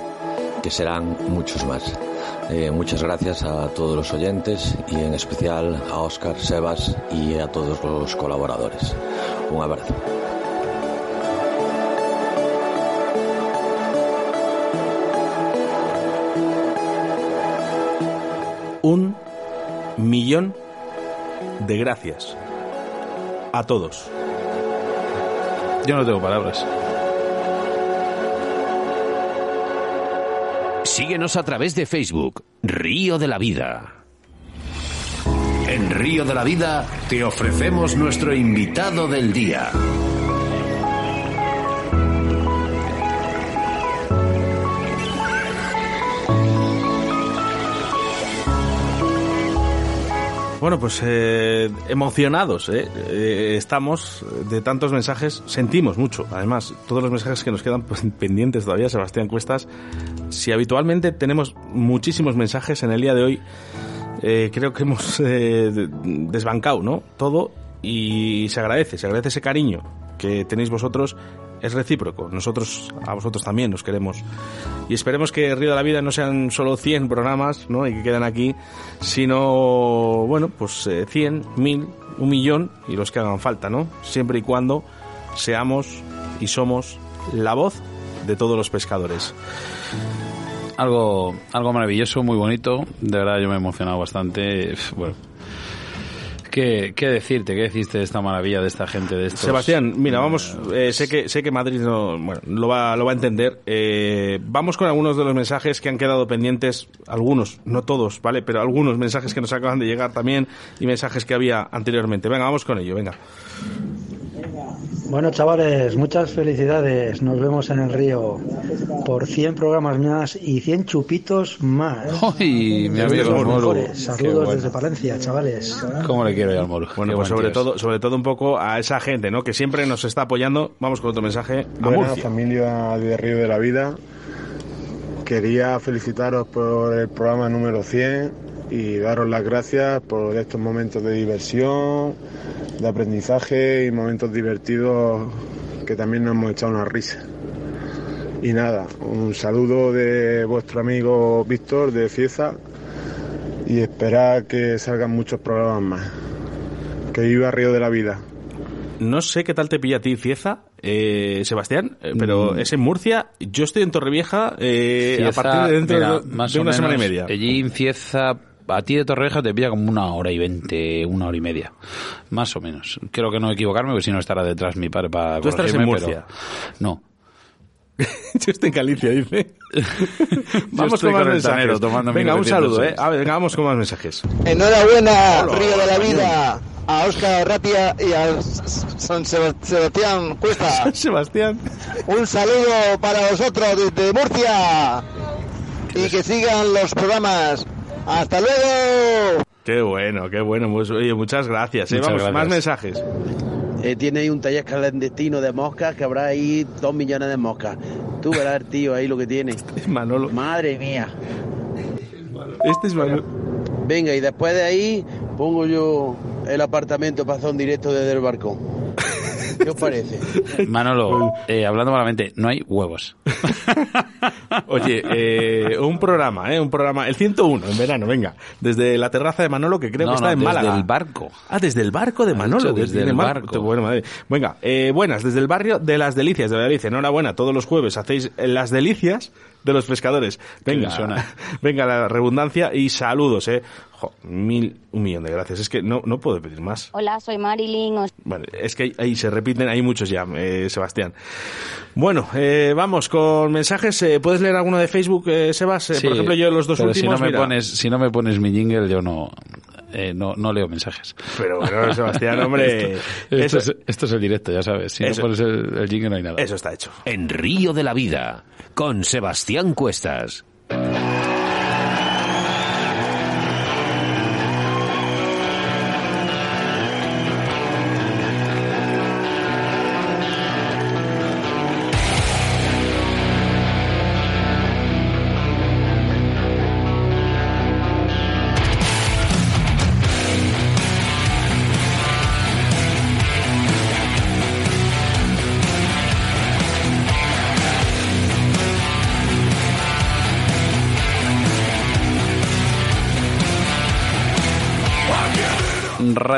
Speaker 31: que serán muchos más. Eh, muchas gracias a todos los oyentes y en especial a Óscar, Sebas y a todos los colaboradores. Un abrazo.
Speaker 1: Millón de gracias a todos.
Speaker 2: Yo no tengo palabras.
Speaker 4: Síguenos a través de Facebook, Río de la Vida. En Río de la Vida te ofrecemos nuestro invitado del día.
Speaker 1: Bueno, pues eh, emocionados ¿eh? Eh, estamos de tantos mensajes, sentimos mucho. Además, todos los mensajes que nos quedan pues, pendientes todavía, Sebastián Cuestas. Si habitualmente tenemos muchísimos mensajes en el día de hoy, eh, creo que hemos de- desbancado ¿no? todo y se agradece, se agradece ese cariño que tenéis vosotros. Es recíproco, nosotros a vosotros también nos queremos. Y esperemos que Río de la Vida no sean solo 100 programas ¿no? y que quedan aquí, sino, bueno, pues eh, 100, 1000, un millón y los que hagan falta, ¿no? Siempre y cuando seamos y somos la voz de todos los pescadores.
Speaker 2: Algo, algo maravilloso, muy bonito. De verdad, yo me he emocionado bastante. Bueno, ¿qué, qué decirte? ¿Qué deciste de esta maravilla de esta gente? de estos
Speaker 1: Sebastián, mira, vamos, eh, sé que sé que Madrid no, bueno, lo va lo va a entender. Eh, vamos con algunos de los mensajes que han quedado pendientes, algunos, no todos, vale, pero algunos mensajes que nos acaban de llegar también y mensajes que había anteriormente. Venga, vamos con ello, venga.
Speaker 32: Bueno, chavales, muchas felicidades. Nos vemos en el río por 100 programas más y 100 chupitos más.
Speaker 2: ¡Ay, mi amigo
Speaker 32: los
Speaker 2: Moru!
Speaker 32: Saludos
Speaker 2: bueno.
Speaker 32: desde Palencia, chavales.
Speaker 2: ¿Cómo le quiero yo al Moro?
Speaker 1: Bueno,
Speaker 2: Qué
Speaker 1: pues sobre todo, sobre todo un poco a esa gente, ¿no? Que siempre nos está apoyando. Vamos con otro mensaje a Murcia.
Speaker 33: familia de Río de la Vida. Quería felicitaros por el programa número 100 y daros las gracias por estos momentos de diversión, de aprendizaje y momentos divertidos que también nos hemos echado una risa. Y nada, un saludo de vuestro amigo Víctor de Cieza y esperar que salgan muchos programas más. Que viva Río de la Vida.
Speaker 1: No sé qué tal te pilla a ti, Cieza, eh, Sebastián, eh, pero
Speaker 2: Mm.
Speaker 1: es en Murcia. Yo estoy en Torrevieja eh, a partir de dentro
Speaker 2: mira,
Speaker 1: de,
Speaker 2: más
Speaker 1: de
Speaker 2: o
Speaker 1: una semana y media.
Speaker 2: Allí en Cieza, a ti de Torreja te pilla como una hora y veinte, una hora y media. Más o menos. Creo que no equivocarme, porque si no estará detrás mi padre para
Speaker 1: Tú estarás en Murcia.
Speaker 2: pero- No.
Speaker 1: Yo estoy en Galicia, dice. vamos con más mensajes.
Speaker 2: tanero tomando
Speaker 1: Venga, un
Speaker 2: 1906.
Speaker 1: saludo, ¿eh? A ver, venga, vamos con más mensajes.
Speaker 27: Enhorabuena,
Speaker 1: Hola,
Speaker 27: Río de la. Vida, a Óscar Ratia y a San Seb- Sebastián Cuesta.
Speaker 1: Sebastián.
Speaker 27: Un saludo para vosotros desde Murcia y que sigan los programas. ¡Hasta luego!
Speaker 1: Qué bueno, qué bueno. Pues, oye, muchas gracias. ¿eh?
Speaker 27: Muchas
Speaker 1: Vamos,
Speaker 27: gracias.
Speaker 1: más mensajes.
Speaker 34: Eh, tiene ahí un taller clandestino de moscas que habrá ahí dos millones de moscas. Tú verás, tío, ahí lo que tiene.
Speaker 1: Manolo.
Speaker 34: Madre mía.
Speaker 1: Este es Manolo.
Speaker 34: Venga, y después de ahí pongo yo el apartamento para hacer un directo desde el barco. ¿Qué os parece?
Speaker 2: Manolo, eh, hablando malamente, no hay huevos.
Speaker 1: Oye, eh, un programa, ¿eh? Un programa, el 101 en verano, venga. Desde la terraza de Manolo, que creo
Speaker 2: No,
Speaker 1: que está
Speaker 2: no,
Speaker 1: en
Speaker 2: desde
Speaker 1: Málaga.
Speaker 2: el barco.
Speaker 1: Ah, desde el barco de Manolo.
Speaker 2: desde el barco.
Speaker 1: Bueno, madre. Venga, eh, buenas, desde el barrio de las Delicias de Valladolid. Enhorabuena, todos los jueves hacéis las delicias de los pescadores. Venga,
Speaker 2: suena.
Speaker 1: venga la redundancia y saludos, eh. Jo, mil, un millón de gracias. Es que no, no puedo pedir más.
Speaker 30: Hola, soy Marilyn. Os-
Speaker 1: Vale, es que ahí, ahí se repiten, hay muchos ya, eh, Sebastián. Bueno, eh, vamos con mensajes. Eh, ¿Puedes leer alguno de Facebook, eh, Sebas? Eh,
Speaker 2: Sí,
Speaker 1: por ejemplo, yo los dos
Speaker 2: pero
Speaker 1: últimos.
Speaker 2: Si no, me
Speaker 1: mira.
Speaker 2: pones, si no me pones mi jingle, yo no, eh, no, no leo mensajes.
Speaker 1: Pero bueno, Sebastián, hombre.
Speaker 2: esto, esto
Speaker 1: eso-
Speaker 2: es, esto es el directo, ya sabes. Si
Speaker 1: Eso-
Speaker 2: no pones el, el jingle, no hay nada.
Speaker 1: Eso está hecho.
Speaker 4: En Río de la Vida, con Sebastián Cuestas.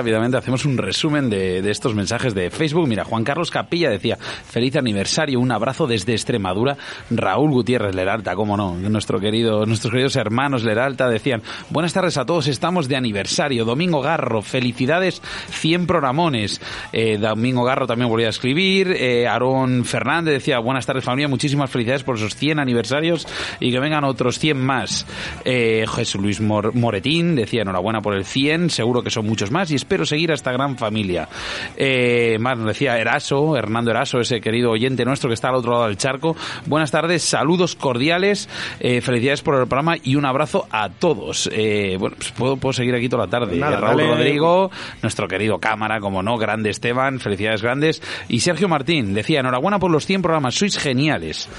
Speaker 2: Rápidamente hacemos un resumen de, de estos mensajes de Facebook. Mira, Juan Carlos Capilla decía, feliz aniversario, un abrazo desde Extremadura. Raúl Gutiérrez Leralta, cómo no, nuestro querido, nuestros queridos hermanos Leralta decían, buenas tardes a todos, estamos de aniversario. Domingo Garro, felicidades, 100 programones. Eh, Domingo Garro también volvía a escribir. Eh, Aarón Fernández decía, buenas tardes familia, muchísimas felicidades por esos 100 aniversarios y que vengan otros 100 más. Eh, Jesús Luis Mor- Moretín decía, enhorabuena por el 100, seguro que son muchos más y espero seguir a esta gran familia. Eh, más nos decía Eraso, Hernando Eraso, ese querido oyente nuestro que está al otro lado del charco. Buenas tardes, saludos cordiales, eh, felicidades por el programa y un abrazo a todos. Eh, bueno, pues puedo, puedo seguir aquí toda la tarde.
Speaker 1: Nada,
Speaker 2: Raúl
Speaker 1: dale.
Speaker 2: Rodrigo, nuestro querido cámara, como no, grande Esteban, felicidades grandes. Y Sergio Martín decía, enhorabuena por los 100 programas, sois geniales.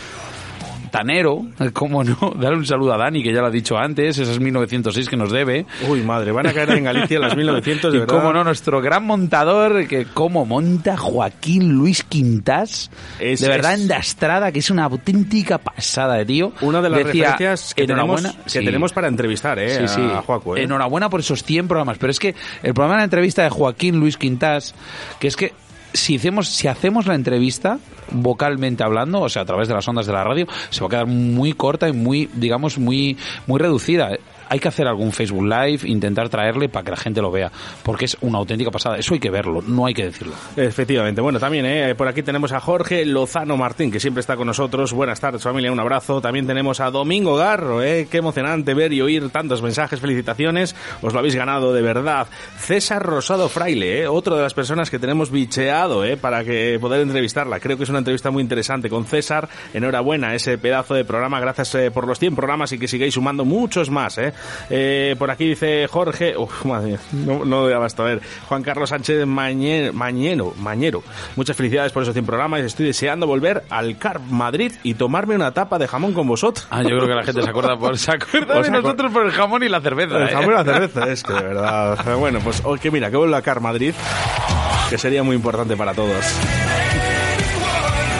Speaker 2: Tanero, cómo no, darle un saludo a Dani, que ya lo ha dicho antes, esas 1906 que nos debe.
Speaker 1: Uy, madre, van a caer en Galicia las 1900, de
Speaker 2: y cómo no, nuestro gran montador, que cómo monta Joaquín Luis Quintas,
Speaker 1: Es-
Speaker 2: de verdad
Speaker 1: es-
Speaker 2: endastrada, que es una auténtica pasada de tío.
Speaker 1: Una de las
Speaker 2: Decía,
Speaker 1: referencias que tenemos, que
Speaker 2: sí.
Speaker 1: tenemos para entrevistar, ¿eh?
Speaker 2: Sí, sí.
Speaker 1: A Juaco, ¿eh?
Speaker 2: Enhorabuena por esos 100 programas. Pero es que el programa de la entrevista de Joaquín Luis Quintas, que es que si hacemos, si hacemos la entrevista vocalmente hablando, o sea, a través de las ondas de la radio, se va a quedar muy corta y muy, digamos, muy, muy reducida. Hay que hacer algún Facebook Live, intentar traerle para que la gente lo vea, porque es una auténtica pasada. Eso hay que verlo, no hay que decirlo.
Speaker 1: Efectivamente. Bueno, también ¿eh? por aquí tenemos a Jorge Lozano Martín, que siempre está con nosotros. Buenas tardes, familia, un abrazo. También tenemos a Domingo Garro, ¿eh? qué emocionante ver y oír tantos mensajes, felicitaciones. Os lo habéis ganado de verdad. César Rosado Fraile, ¿eh? otra de las personas que tenemos bicheado ¿eh? para que poder entrevistarla. Creo que es una entrevista muy interesante con César. Enhorabuena, ese pedazo de programa. Gracias eh, por los 100 programas y que sigáis sumando muchos más. ¿eh? Eh, por aquí dice Jorge, uf, madre mía, no, no doy abasto. A ver, Juan Carlos Sánchez Mañe- Mañero, Mañero, muchas felicidades por esos 100 programas. Estoy deseando volver al Carp Madrid y tomarme una tapa de jamón con vosotros.
Speaker 2: Ah, yo creo que la gente se acuerda, por, se acuerda
Speaker 1: Os
Speaker 2: de nosotros por el jamón y la cerveza.
Speaker 1: El
Speaker 2: ¿eh?
Speaker 1: jamón y la cerveza, es que de verdad. Bueno, pues oh, que mira, que vuelva a Car Madrid, que sería muy importante para todos.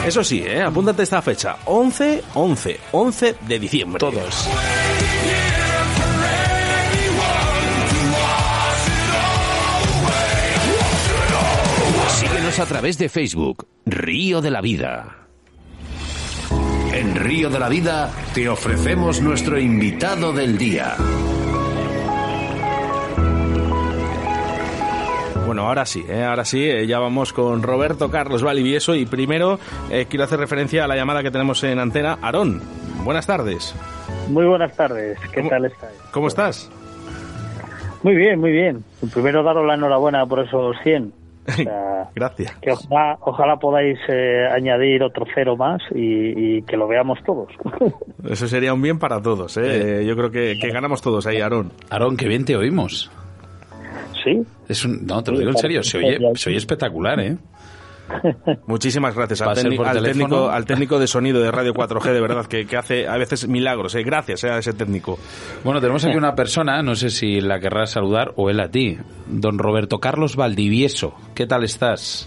Speaker 1: Eso sí, ¿eh? apúntate esta fecha, 11, 11, 11 de diciembre.
Speaker 2: Todos.
Speaker 4: Síguenos a través de Facebook, Río de la Vida. En Río de la Vida te ofrecemos nuestro invitado del día.
Speaker 1: Bueno, ahora sí, ¿eh? ahora sí, eh, ya vamos con Roberto Carlos Valivieso y primero eh, quiero hacer referencia a la llamada que tenemos en antena. Aarón, buenas tardes.
Speaker 35: Muy buenas tardes, ¿qué
Speaker 1: ¿Cómo-
Speaker 35: tal estáis?
Speaker 1: ¿Cómo estás?
Speaker 35: Muy bien, muy bien. Primero daros la enhorabuena por esos 100. O sea,
Speaker 1: Gracias.
Speaker 35: que ojalá, ojalá podáis eh, añadir otro cero más y, y que lo veamos todos.
Speaker 1: Eso sería un bien para todos. ¿eh? Eh, Yo creo que, que ganamos todos ahí, Aarón.
Speaker 2: Aarón, qué bien te oímos.
Speaker 35: Sí.
Speaker 2: Es un, no, te lo digo en serio, se oye, se oye espectacular, ¿eh?
Speaker 1: Muchísimas gracias al, técnico-
Speaker 2: por
Speaker 1: al
Speaker 2: teléfono.
Speaker 1: técnico, al técnico de sonido de Radio 4G, de verdad, que, que hace a veces milagros. ¿eh? Gracias eh, a ese técnico.
Speaker 2: Bueno, tenemos aquí una persona, no sé si la querrás saludar o él a ti. Don Roberto Carlos Valdivieso, ¿qué tal estás?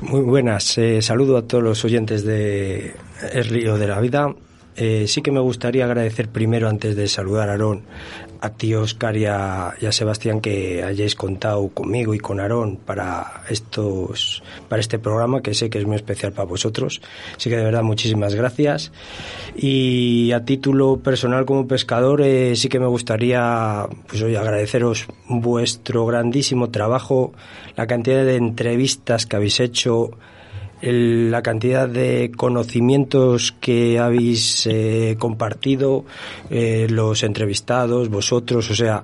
Speaker 36: Muy buenas, eh, saludo a todos los oyentes de El Río de la Vida. Eh, sí que me gustaría agradecer primero, antes de saludar a Aarón, a ti Oscar y a, a Sebastián que hayáis contado conmigo y con Aarón para estos para este programa que sé que es muy especial para vosotros. Así que de verdad muchísimas gracias. Y a título personal como pescador eh, sí que me gustaría pues hoy agradeceros vuestro grandísimo trabajo, la cantidad de entrevistas que habéis hecho el- la cantidad de conocimientos que habéis eh, compartido, eh, los entrevistados, vosotros, o sea,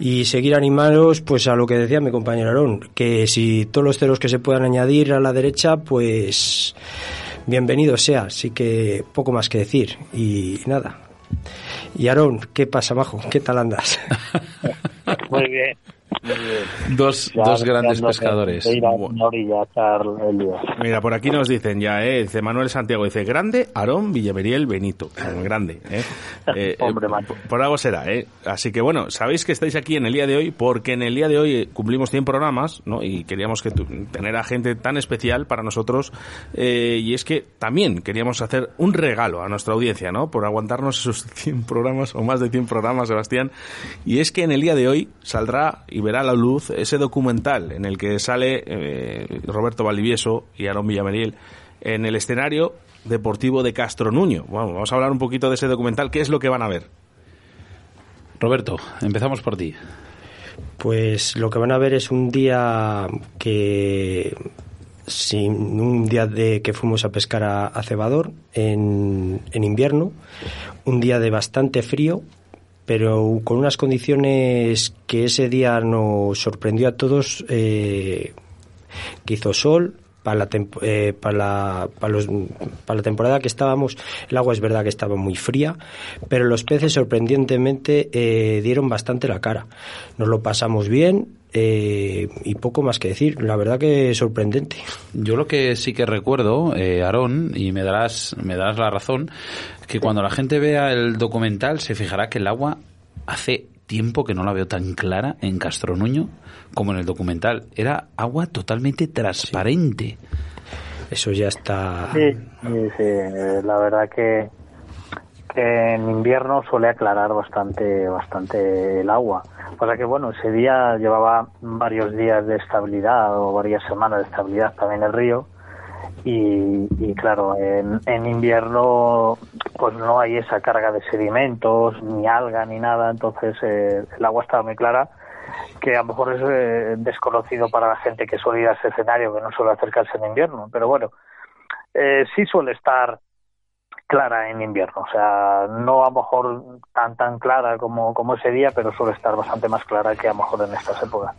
Speaker 36: y seguir animaros pues a lo que decía mi compañero Aarón, que si todos los ceros que se puedan añadir a la derecha, pues bienvenido sea, así que poco más que decir y nada. Y Aarón, ¿qué pasa abajo? ¿Qué tal andas?
Speaker 35: Muy bien.
Speaker 2: Dos,
Speaker 35: Ya,
Speaker 2: dos grandes pescadores.
Speaker 35: ir a una orilla.
Speaker 1: Mira, por aquí nos dicen ya, ¿eh? Dice Manuel Santiago, dice, grande Aarón Villaveriel Benito. Grande, ¿eh? Eh,
Speaker 35: Hombre,
Speaker 1: eh, por, por algo será, ¿eh? Así que bueno, sabéis que estáis aquí en el día de hoy porque en el día de hoy cumplimos 100 programas, ¿no? Y queríamos que tu- tener a gente tan especial para nosotros. eh, y es que también queríamos hacer un regalo a nuestra audiencia, ¿no? Por aguantarnos esos 100 programas o más de 100 programas, Sebastián. Y es que en el día de hoy saldrá y verá a la luz ese documental en el que sale eh, Roberto Valdivieso y Aarón Villameriel en el escenario deportivo de Castro Nuño. Bueno, vamos a hablar un poquito de ese documental. ¿Qué es lo que van a ver?
Speaker 2: Roberto, empezamos por ti.
Speaker 36: Pues lo que van a ver es un día que sin un día de que fuimos a pescar a, a cebador en, en invierno, un día de bastante frío, pero con unas condiciones que ese día nos sorprendió a todos, eh, que hizo sol. Para la, eh, para, la, para, los- para la temporada que estábamos, el agua es verdad que estaba muy fría, pero los peces sorprendentemente eh, dieron bastante la cara. Nos lo pasamos bien eh, y poco más que decir. La verdad que sorprendente.
Speaker 2: Yo lo que sí que recuerdo, eh, Aarón, y me darás, me darás la razón, que cuando la gente vea el documental se fijará que el agua hace tiempo que no la veo tan clara en Castronuño como en el documental. Era agua totalmente transparente.
Speaker 36: Eso ya está.
Speaker 35: Sí, sí, sí, la verdad que en invierno suele aclarar bastante, bastante el agua. Sea que bueno, ese día llevaba varios días de estabilidad o varias semanas de estabilidad también el río. Y, y claro, en, en invierno pues no hay esa carga de sedimentos, ni alga, ni nada, entonces eh, el agua estaba muy clara que a lo mejor es eh, desconocido para la gente que suele ir a ese escenario, que no suele acercarse en invierno, pero bueno, eh, sí suele estar clara en invierno, o sea, no a lo mejor tan tan clara como, como ese día, pero suele estar bastante más clara que a lo mejor en estas épocas.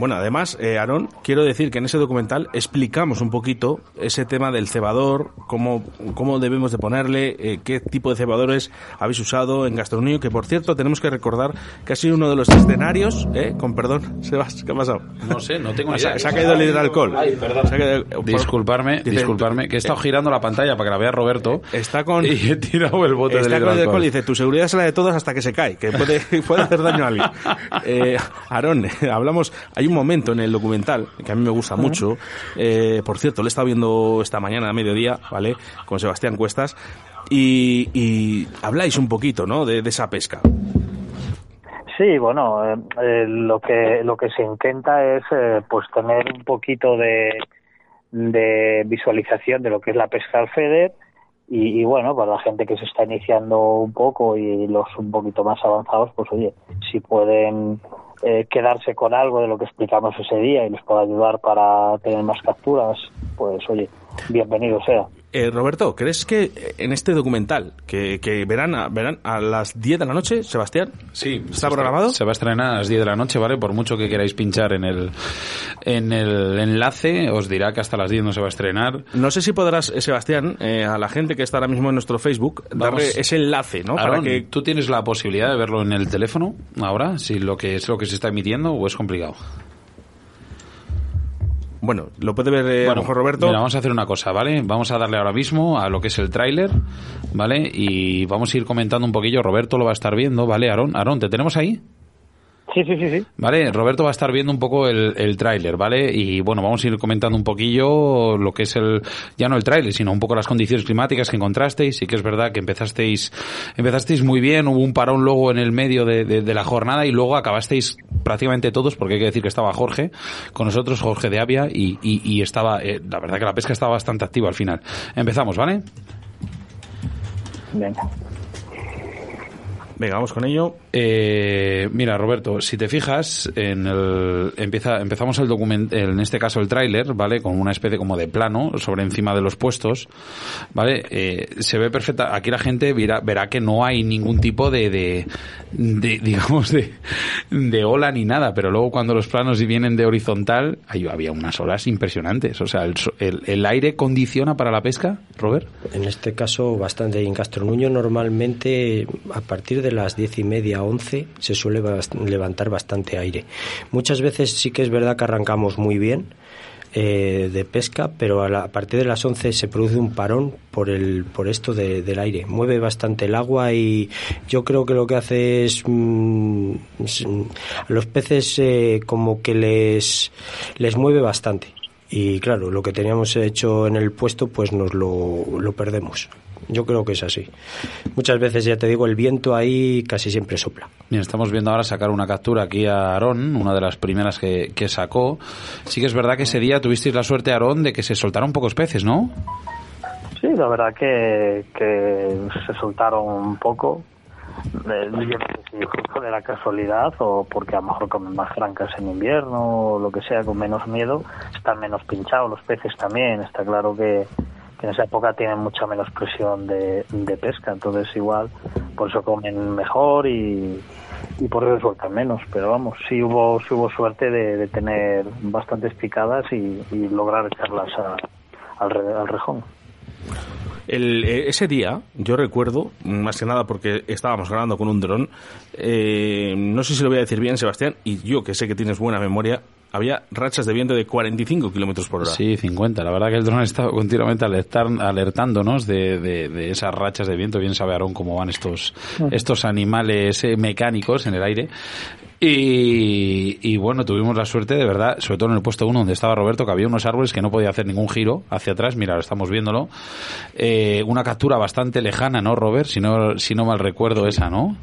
Speaker 1: Bueno, además, eh, Aarón, quiero decir que en ese documental explicamos un poquito ese tema del cebador, cómo, cómo debemos de ponerle, eh, qué tipo de cebadores habéis usado en Gastronomía, que por cierto tenemos que recordar que ha sido uno de los escenarios, eh, con perdón, Sebas, ¿qué ha pasado?
Speaker 2: No sé, no tengo ni
Speaker 1: se,
Speaker 2: idea.
Speaker 1: se ha caído el alcohol.
Speaker 2: Ay, perdón.
Speaker 1: Se ha caído- por-
Speaker 2: Disculparme,
Speaker 1: Dice-
Speaker 2: disculparme, que he estado girando la pantalla para que la vea Roberto.
Speaker 1: Está con.
Speaker 2: Y he tirado el bote
Speaker 1: Está
Speaker 2: del
Speaker 1: con
Speaker 2: hidroalcohol.
Speaker 1: y dice, tu seguridad es la de todos hasta que se cae, que puede, puede hacer daño a alguien. Eh, Aarón, hablamos, hay un momento en el documental que a mí me gusta mucho, eh, por cierto, lo he estado viendo esta mañana a mediodía, ¿vale? Con Sebastián Cuestas, y, y habláis un poquito, ¿no? De, de esa pesca.
Speaker 35: Sí, bueno, eh, eh, lo que lo que se intenta es eh, pues tener un poquito de, de visualización de lo que es la pesca al FEDER y, y, bueno, para la gente que se está iniciando un poco y los un poquito más avanzados, pues oye, si pueden eh, quedarse con algo de lo que explicamos ese día y les pueda ayudar para tener más capturas, pues oye, bienvenido sea.
Speaker 1: Eh, Roberto, ¿crees que en este documental, que, que verán, a, verán a las 10 de la noche, Sebastián?
Speaker 2: Sí.
Speaker 1: ¿Está programado?
Speaker 2: Se va a estrenar a las 10 de la noche, ¿vale? Por mucho que queráis pinchar en el, en el enlace, os dirá que hasta las 10 no se va a estrenar.
Speaker 1: No sé si podrás, eh, Sebastián, eh, a la gente que está ahora mismo en nuestro Facebook, darle
Speaker 2: Vamos.
Speaker 1: ese enlace, ¿no?
Speaker 2: Aarón,
Speaker 1: Para que
Speaker 2: ¿tú tienes la posibilidad de verlo en el teléfono ahora? Si lo que es lo que se está emitiendo o es complicado.
Speaker 1: Bueno, lo puede ver eh, a lo
Speaker 2: Bueno,
Speaker 1: mejor Roberto.
Speaker 2: Mira, vamos a hacer una cosa, ¿vale? Vamos a darle ahora mismo a lo que es el tráiler, ¿vale? Y vamos a ir comentando un poquillo. Roberto lo va a estar viendo, ¿vale? Aarón, Aarón, ¿te tenemos ahí?
Speaker 35: Sí, sí, sí, sí.
Speaker 2: Vale, Roberto va a estar viendo un poco el, el tráiler, ¿vale? Y bueno, vamos a ir comentando un poquillo lo que es el, ya no el tráiler, sino un poco las condiciones climáticas que encontrasteis. Sí que es verdad que empezasteis, empezasteis muy bien, hubo un parón luego en el medio de, de, de la jornada y luego acabasteis prácticamente todos, porque hay que decir que estaba Jorge con nosotros, Jorge de Avia, y, y, y estaba, eh, la verdad que la pesca estaba bastante activa al final. Empezamos, ¿vale?
Speaker 35: Venga.
Speaker 1: Venga, vamos con ello.
Speaker 2: Eh, mira, Roberto, si te fijas, en el, empieza, empezamos el documento, en este caso el tráiler, ¿vale? Con una especie como de plano sobre encima de los puestos, ¿vale? Eh, se ve perfecta. Aquí la gente verá, que no hay ningún tipo de, de, de digamos, de, de ola ni nada, pero luego cuando los planos vienen de horizontal, ahí había unas olas impresionantes. O sea, el, el, el aire condiciona para la pesca, Robert.
Speaker 36: En este caso, bastante. En Castronuño, normalmente, a partir de las diez y media, once, se suele bast levantar bastante aire. Muchas veces sí que es verdad que arrancamos muy bien. Eh, de pesca, pero a, la, a, partir de las 11 se produce un parón por el por esto de, del aire. Mueve bastante el agua y yo creo que lo que hace es a los peces eh, como que les les mueve bastante. Y claro, lo que teníamos hecho en el puesto, pues nos lo, lo perdemos. Yo creo que es así. Muchas veces, ya te digo, el viento ahí casi siempre sopla.
Speaker 2: Bien, estamos viendo ahora sacar una captura aquí a Aarón, una de las primeras que, que sacó. Sí que es verdad que ese día tuvisteis la suerte, Aarón, de que se soltaron pocos peces, ¿no?
Speaker 35: Sí, la verdad que, que se soltaron un poco. Eh, yo no sé si justo de la casualidad o porque a lo mejor comen más francas en invierno o lo que sea, con menos miedo, están menos pinchados los peces también. Está claro que en esa época tienen mucha menos presión de, de, pesca, entonces igual por eso comen mejor y, y por eso sueltan menos. Pero vamos, sí hubo, sí hubo suerte de, de tener bastantes picadas y, lograr echarlas al, al rejón.
Speaker 1: El, ese día, yo recuerdo, más que nada porque estábamos grabando con un dron, eh, no sé si lo voy a decir bien, Sebastián, y yo que sé que tienes buena memoria, había rachas de viento de 45 kilómetros por hora.
Speaker 2: Sí, 50. La verdad que el dron estaba continuamente alertar, alertándonos de, de, de, esas rachas de viento. Bien sabe Aarón cómo van estos, estos animales eh, mecánicos en el aire. Y, y, bueno, tuvimos la suerte, de verdad, sobre todo en el puesto uno donde estaba Roberto, que había unos árboles que no podía hacer ningún giro hacia atrás. Mira, lo estamos viéndolo. Eh, una captura bastante lejana, ¿no, Robert? Si no, si no mal recuerdo esa, ¿no?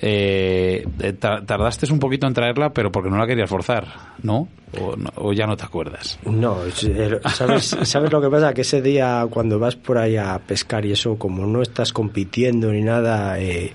Speaker 2: Eh, tardaste un poquito en traerla, pero porque no la querías forzar, ¿no? O, no, o ya no te acuerdas.
Speaker 36: No, ¿sabes, ¿sabes lo que pasa? Que ese día cuando vas por ahí a pescar y eso, como no estás compitiendo ni nada, eh,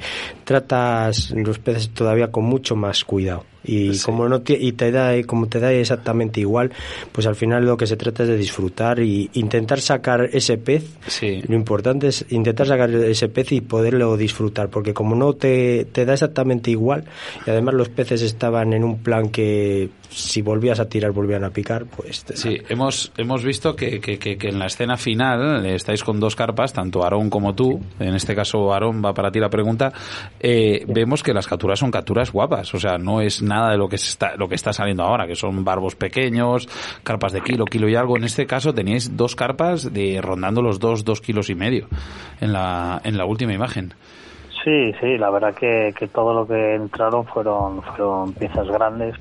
Speaker 36: tratas los peces todavía con mucho más cuidado. Y sí. como no te, y te da como te da exactamente igual pues al final lo que se trata es de disfrutar y intentar sacar ese pez.
Speaker 2: Sí.
Speaker 36: lo importante es intentar sacar ese pez y poderlo disfrutar porque como no te, te da exactamente igual y además los peces estaban en un plan que si volvías a tirar volvían a picar pues
Speaker 2: sí hemos hemos visto que, que, que, que, en la escena final estáis con dos carpas tanto Aarón como tú. En este caso Aarón va para ti la pregunta eh, vemos que las capturas son capturas guapas o sea no es nada de lo que está lo que está saliendo ahora que son barbos pequeños carpas de kilo kilo y algo. En este caso teníais dos carpas de rondando los dos dos kilos y medio en la en la última imagen.
Speaker 35: Sí sí la verdad que, que todo lo que entraron fueron fueron piezas grandes.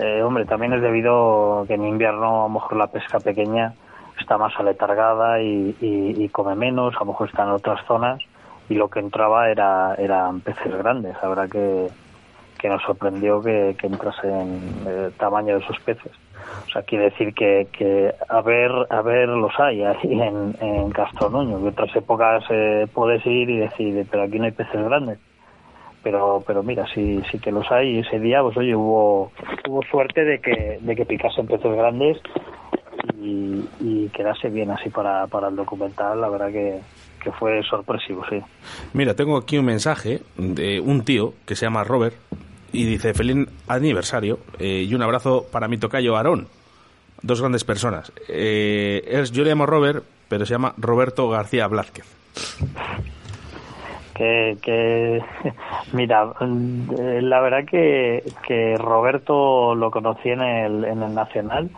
Speaker 35: Eh, hombre, también es debido que en invierno a lo mejor la pesca pequeña está más aletargada y, y, y, come menos, a lo mejor está en otras zonas y lo que entraba era eran peces grandes. Verdad que, que nos sorprendió que, que entrasen el tamaño de esos peces. O sea, quiere decir que, que a ver, a ver los hay ahí en, en Castronuño. En otras épocas eh, puedes ir y decir, pero aquí no hay peces grandes pero pero mira sí sí que los hay ese día pues oye hubo hubo suerte de que de que picasen peces grandes y, y quedase bien así para, para el documental la verdad que, que fue sorpresivo sí.
Speaker 1: Mira tengo aquí un mensaje de un tío que se llama Robert y dice feliz aniversario eh, y un abrazo para mi tocayo Aarón dos grandes personas. Eh, es, yo le llamo Robert pero se llama Roberto García Blázquez
Speaker 35: que, que mira la verdad que, que Roberto lo conocí en el, en el Nacional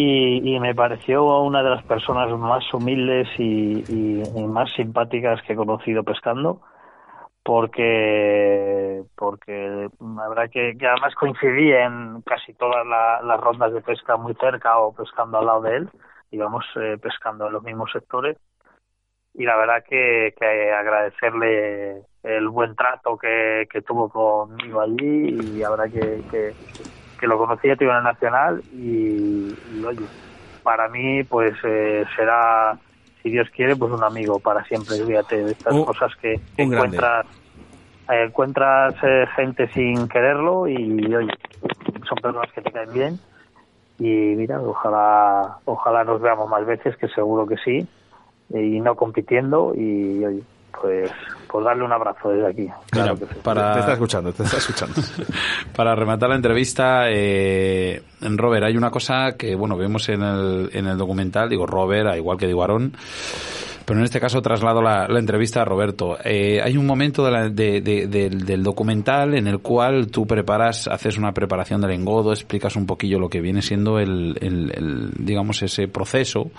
Speaker 35: y, y me pareció una de las personas más humildes y, más simpáticas que he conocido pescando porque porque la verdad que, que además coincidí en casi todas las rondas de pesca muy cerca o pescando al lado de él, íbamos eh, pescando en los mismos sectores. Y la verdad que, que agradecerle el buen trato que, que tuvo conmigo allí y la verdad que, que, que lo conocí a Tribunal Nacional y, y, oye, para mí pues eh, será si Dios quiere, pues un amigo para siempre. Fíjate, de estas cosas que encuentras, eh, encuentras eh, gente sin quererlo y, oye, son personas que te caen bien. Y mira, ojalá, ojalá nos veamos más veces, que seguro que sí, y no compitiendo. Y oye, pues, pues darle un abrazo desde aquí.
Speaker 1: Claro para... Te está escuchando, te está escuchando.
Speaker 2: para rematar la entrevista, eh, Robert, hay una cosa que, bueno, vemos en el, en el documental, digo Robert, igual que digo Aaron, pero en este caso traslado la, entrevista a Roberto. Eh, hay un momento del, documental en el cual tú preparas, haces una preparación del engodo, explicas un poquillo lo que viene siendo el, digamos, ese proceso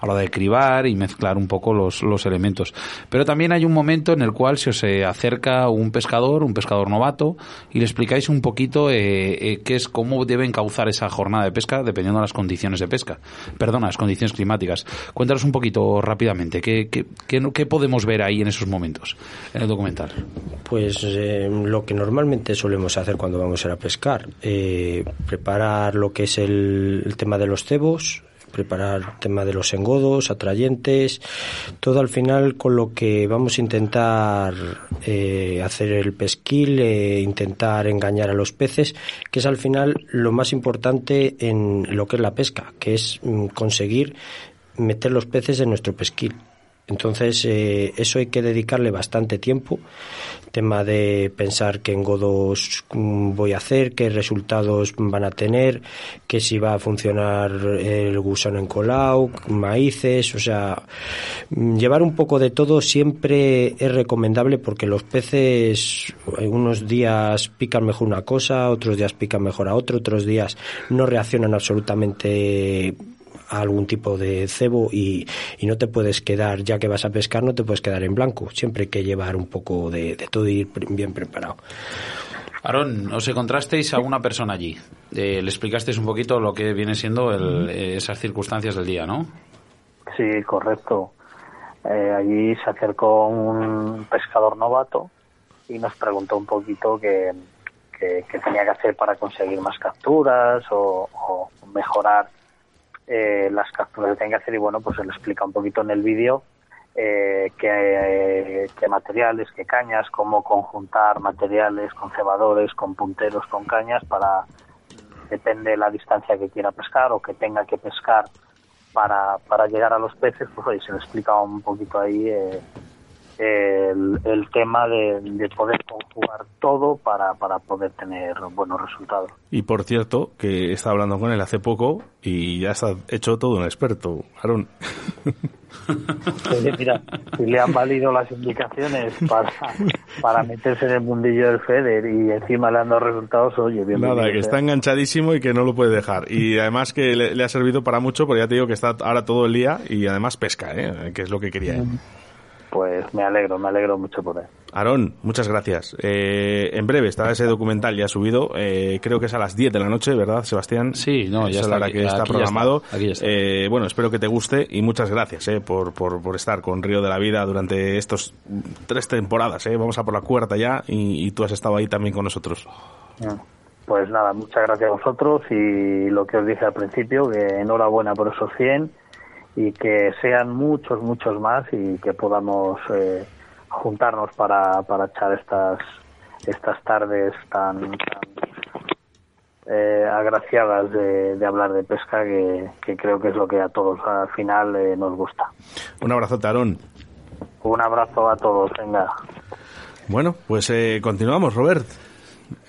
Speaker 2: a la de cribar y mezclar un poco los, elementos. Pero también hay un momento en el cual se os eh, acerca un pescador, un pescador novato, y le explicáis un poquito eh, qué es, cómo debe encauzar esa jornada de pesca dependiendo de las condiciones de pesca. Perdona, las condiciones climáticas. Cuéntanos un poquito rápidamente, ¿qué, ¿Qué, podemos ver ahí en esos momentos, en el documental?
Speaker 36: Pues eh, lo que normalmente solemos hacer cuando vamos a ir a pescar, eh, preparar lo que es el, tema de los cebos, preparar el tema de los engodos, atrayentes, todo al final con lo que vamos a intentar eh, hacer el pesquil, intentar engañar a los peces, que es al final lo más importante en lo que es la pesca, que es mm, conseguir meter los peces en nuestro pesquil. Entonces, eh, eso hay que dedicarle bastante tiempo. Tema de pensar qué engodos mm, voy a hacer, qué resultados van a tener, que si va a funcionar el gusano encolado, maíces, o sea, mm, llevar un poco de todo siempre es recomendable porque los peces, unos días pican mejor una cosa, otros días pican mejor a otro, otros días no reaccionan absolutamente algún tipo de cebo y, no te puedes quedar, ya que vas a pescar, no te puedes quedar en blanco. Siempre hay que llevar un poco de, todo y ir bien preparado.
Speaker 2: Aaron, os encontrasteis a una persona allí. Eh, le explicasteis un poquito lo que viene siendo esas circunstancias del día, ¿no?
Speaker 35: Sí, correcto. Eh, allí se acercó un pescador novato y nos preguntó un poquito qué, tenía que hacer para conseguir más capturas o, o mejorar eh, las capturas que tienen que hacer y bueno, pues se lo explica un poquito en el vídeo eh, qué, materiales, qué cañas, cómo conjuntar materiales con cebadores, con punteros, con cañas para, depende de la distancia que quiera pescar o que tenga que pescar para, para llegar a los peces, pues hoy se lo explica un poquito ahí eh, el, tema de, poder conjugar todo para, para poder tener buenos resultados.
Speaker 1: Y por cierto, que estaba hablando con él hace poco y ya está hecho todo un experto, Aaron.
Speaker 35: mira, si le han valido las indicaciones para, para meterse en el mundillo del FEDER y encima le han dado resultados, oye, bien.
Speaker 1: Nada, que está enganchadísimo y que no lo puede dejar. Y además que le, ha servido para mucho, porque ya te digo que está ahora todo el día y además pesca, ¿eh? que es lo que quería él.
Speaker 35: Pues me alegro, me alegro mucho por él.
Speaker 1: Aarón, muchas gracias. Eh, en breve estará ese documental ya subido. Eh, creo que es a las 10 de la noche, ¿verdad, Sebastián?
Speaker 2: Sí, no, ya
Speaker 1: es
Speaker 2: está.
Speaker 1: la que está programado. Eh, bueno, espero que te guste y muchas gracias por, por, por, estar con Río de la Vida durante estos tres temporadas. Vamos a por la cuarta ya y, y tú has estado ahí también con nosotros.
Speaker 35: Pues nada, muchas gracias a vosotros y lo que os dije al principio, que enhorabuena por esos 100 y que sean muchos, muchos más y que podamos eh, juntarnos para, para echar estas, estas tardes tan, eh, agraciadas de, hablar de pesca que, creo que es lo que a todos al final eh, nos gusta.
Speaker 1: Un abrazo, Tarón.
Speaker 35: Un abrazo a todos, venga.
Speaker 1: Bueno, pues continuamos, Robert.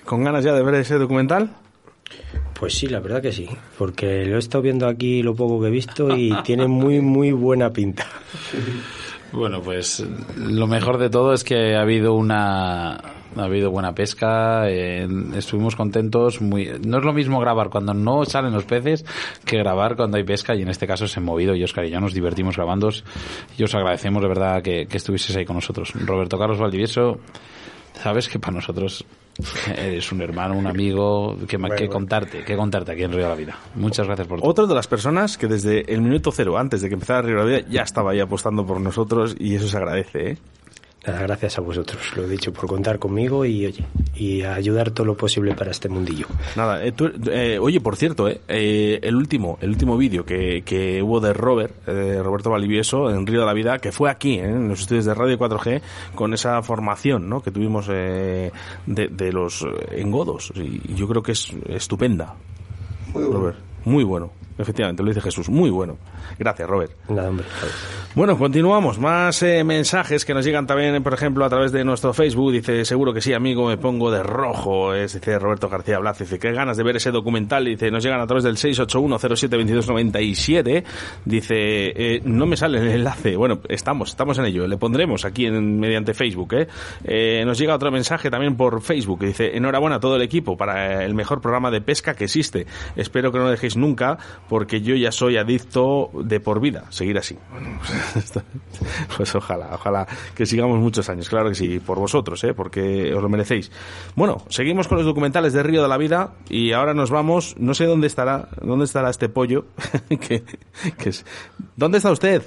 Speaker 1: ¿Con ganas ya de ver ese documental?
Speaker 36: Pues sí, la verdad que sí, porque lo he estado viendo aquí lo poco que he visto y tiene muy, muy buena pinta.
Speaker 2: Bueno, pues lo mejor de todo es que ha habido una ha habido buena pesca, eh, estuvimos contentos. Muy, no es lo mismo grabar cuando no salen los peces que grabar cuando hay pesca y en este caso se han movido y Oscar y yo nos divertimos grabando y os agradecemos de verdad que, que estuvieses ahí con nosotros. Roberto Carlos Valdivieso, Sabes que para nosotros eres un hermano, un amigo, que, contarte, que contarte aquí en Río de la Vida. Muchas gracias por todo.
Speaker 1: Otra de las personas que desde el minuto cero, antes de que empezara Río de la Vida, ya estaba ahí apostando por nosotros y eso se agradece, ¿eh?
Speaker 36: Nada, gracias a vosotros, lo he dicho, por contar conmigo y, oye, y ayudar todo lo posible para este mundillo.
Speaker 1: Nada, eh, tú- eh, oye, por cierto, eh, eh, el último, el último vídeo que, que hubo de Robert, eh, de Roberto Valivieso, en Río de la Vida, que fue aquí, eh, en los estudios de Radio 4G, con esa formación ¿no? que tuvimos eh, de, de los engodos. Y yo creo que es estupenda.
Speaker 36: Muy bueno.
Speaker 1: Robert, muy bueno. Efectivamente, lo dice Jesús, muy bueno. Gracias, Robert.
Speaker 36: Nada, hombre.
Speaker 1: Bueno, continuamos. Más eh, mensajes que nos llegan también, por ejemplo, a través de nuestro Facebook. Dice, seguro que sí, amigo, me pongo de rojo. Es, dice Roberto García Blas. Dice, qué ganas de ver ese documental. Dice, nos llegan a través del 681072297. Dice, eh, no me sale el enlace. Bueno, estamos, estamos en ello. Le pondremos aquí en, mediante Facebook. ¿eh? Eh, nos llega otro mensaje también por Facebook. que Dice, enhorabuena a todo el equipo para el mejor programa de pesca que existe. Espero que no lo dejéis nunca, porque yo ya soy adicto de por vida. Seguir así. Bueno, pues, pues ojalá, ojalá que sigamos muchos años, claro que sí, por vosotros, ¿eh? porque os lo merecéis. Bueno, seguimos con los documentales de Río de la Vida y ahora nos vamos, no sé dónde estará, dónde estará este pollo, que, que es- ¿dónde está usted?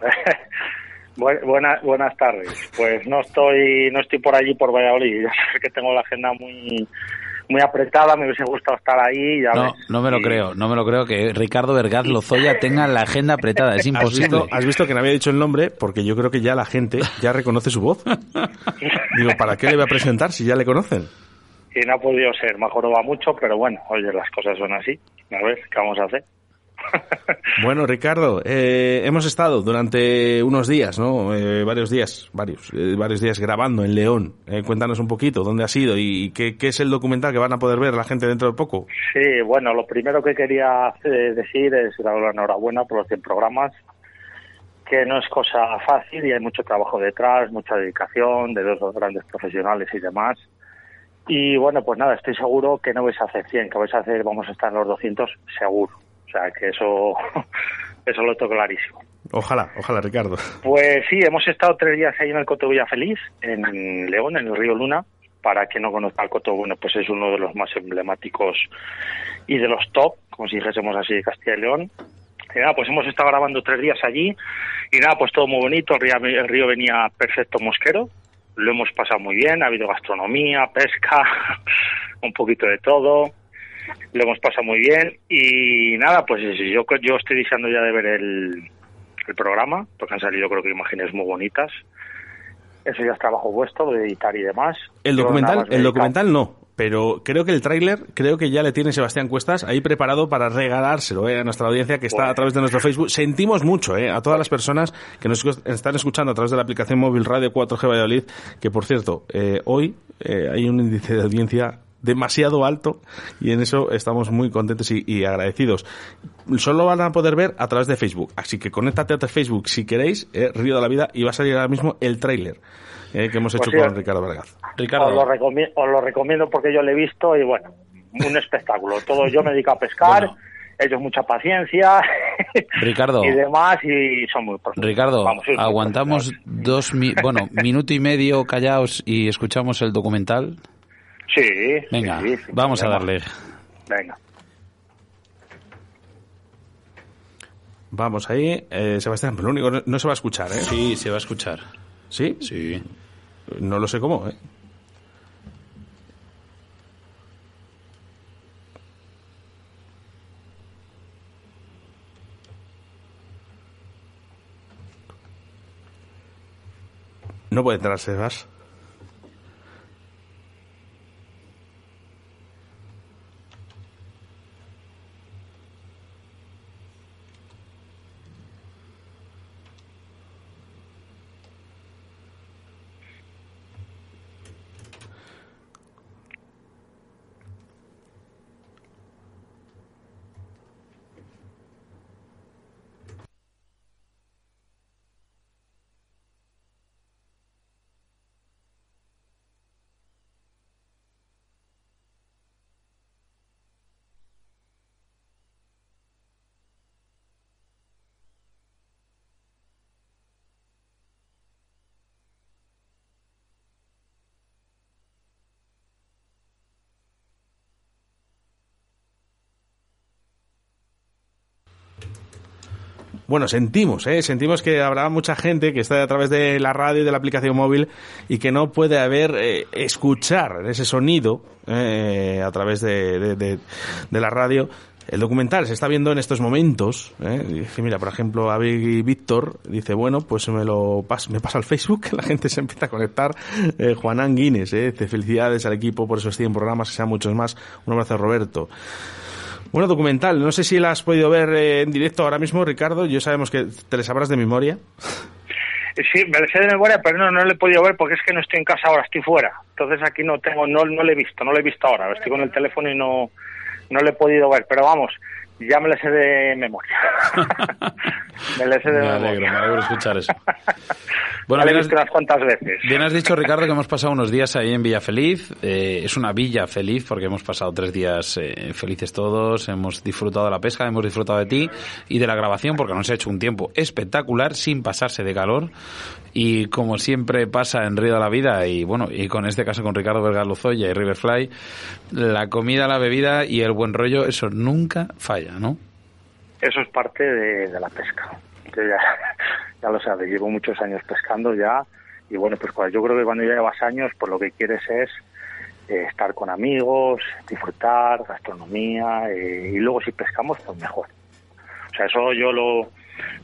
Speaker 37: Bu- buena- buenas tardes. Pues no estoy no estoy por allí por Valladolid. Ya sabes que tengo la agenda muy muy apretada. Me hubiese gustado estar ahí. Ya
Speaker 2: No,
Speaker 37: ves.
Speaker 2: no me lo
Speaker 37: Y-
Speaker 2: creo, no me lo creo que Ricardo Vergaz Lozoya tenga la agenda apretada, es
Speaker 1: ¿Has
Speaker 2: imposible.
Speaker 1: visto, has visto que no había dicho el nombre? Porque yo creo que ya la gente ya reconoce su voz. Digo, ¿para qué le voy a presentar si ya le conocen?
Speaker 37: Y no ha podido ser. Me va mucho, pero bueno, oye, las cosas son así. A ver, ¿qué vamos a hacer?
Speaker 1: Bueno, Ricardo, eh, hemos estado durante unos días, ¿no? Eh, varios días, varios, eh, varios días grabando en León. Eh, cuéntanos un poquito dónde ha sido y qué, es el documental que van a poder ver la gente dentro de poco.
Speaker 37: Sí, bueno, lo primero que quería eh, decir es dar la enhorabuena por los 100 programas, que no es cosa fácil y hay mucho trabajo detrás, mucha dedicación de dos grandes profesionales y demás. Y bueno, pues nada, estoy seguro que no vais a hacer 100, que vais a hacer, vamos a estar en los 200 seguro. O sea, que eso, eso lo tengo clarísimo.
Speaker 1: Ojalá, ojalá, Ricardo.
Speaker 37: Pues sí, hemos estado tres días ahí en el Coto Villafeliz, en León, en el río Luna. Para quien no conozca el Coto, bueno, pues es uno de los más emblemáticos y de los top, como si dijésemos así, de Castilla y León. Y nada, pues hemos estado grabando tres días allí y nada, pues todo muy bonito. El río, el río venía perfecto mosquero, lo hemos pasado muy bien, ha habido gastronomía, pesca, un poquito de todo. Lo hemos pasado muy bien y nada, pues yo, yo estoy deseando ya de ver el, el programa, porque han salido creo que imágenes muy bonitas. Eso ya es trabajo vuestro, de editar y demás.
Speaker 1: El
Speaker 37: Yo
Speaker 1: documental, el documental no, pero creo que el tráiler, creo que ya le tiene Sebastián Cuestas ahí preparado para regalárselo eh, a nuestra audiencia que está a través de nuestro Facebook. Sentimos mucho eh, a todas las personas que nos están escuchando a través de la aplicación móvil Radio 4G Valladolid, que por cierto, eh, hoy eh, hay un índice de audiencia demasiado alto y en eso estamos muy contentos y, y agradecidos. Solo van a poder ver a través de Facebook, así que conéctate a Facebook si queréis, eh, Río de la Vida, y va a salir ahora mismo el tráiler eh, que hemos
Speaker 37: Pues
Speaker 1: hecho
Speaker 37: sí,
Speaker 1: con Ricardo Vargas.
Speaker 37: Os lo, recomi- os lo recomiendo porque yo lo he visto y bueno, un espectáculo. Todo yo me dedico a pescar, ellos mucha paciencia
Speaker 2: Ricardo.
Speaker 37: y demás y son muy profundos.
Speaker 2: Ricardo,
Speaker 37: Vamos,
Speaker 2: aguantamos dos, mi- bueno, minuto y medio callaos y escuchamos el documental.
Speaker 37: Sí.
Speaker 2: Venga,
Speaker 37: sí, sí, sin
Speaker 2: vamos a darle.
Speaker 37: Venga.
Speaker 1: Vamos ahí, eh, Sebastián, pero lo único, no, no se va a escuchar, ¿eh?
Speaker 2: Sí, se va a escuchar.
Speaker 1: ¿Sí?
Speaker 2: Sí.
Speaker 1: No lo sé cómo, ¿eh? No puede entrar, Sebas. Bueno, sentimos, ¿eh? sentimos que habrá mucha gente que está a través de la radio y de la aplicación móvil y que no puede haber, eh, escuchar ese sonido eh, a través de, de, de, la radio. El documental se está viendo en estos momentos. ¿eh? Dice, mira, por ejemplo, Avi Víctor dice, bueno, pues me lo pas me pasa al Facebook, la gente se empieza a conectar. Eh, Juanán Guinness, ¿eh? dice, felicidades al equipo por esos 100 programas, que sean muchos más. Un abrazo, Roberto. Bueno, documental. No sé si la has podido ver eh, en directo ahora mismo, Ricardo. Yo sabemos que te le sabrás de memoria.
Speaker 37: Sí, me sé de memoria, pero no, no lo he podido ver porque es que no estoy en casa ahora, estoy fuera. Entonces aquí no tengo, no, no lo he visto, no lo he visto ahora. Estoy con el teléfono y no, no lo he podido ver. Pero vamos, ya me lo sé de memoria. me lo sé de
Speaker 2: me
Speaker 37: memoria.
Speaker 2: alegro, me alegro escuchar eso.
Speaker 37: Bueno,
Speaker 2: bien has,
Speaker 37: unas cuantas veces.
Speaker 2: bien has dicho, Ricardo, que hemos pasado unos días ahí en Villa Feliz. Eh, es una villa feliz porque hemos pasado tres días eh, felices todos. Hemos disfrutado de la pesca, hemos disfrutado de ti y de la grabación porque nos ha hecho un tiempo espectacular sin pasarse de calor. Y como siempre pasa en Río de la Vida, y bueno, y con este caso con Ricardo Vergara Lozoya y Riverfly, la comida, la bebida y el buen rollo, eso nunca falla, ¿no?
Speaker 37: Eso es parte de, la pesca. Yo ya, ya lo sabes, llevo muchos años pescando ya y bueno, pues cuando- yo creo que cuando ya llevas años, pues lo que quieres es eh, estar con amigos, disfrutar, gastronomía eh, y luego si pescamos, pues mejor. O sea, eso yo lo,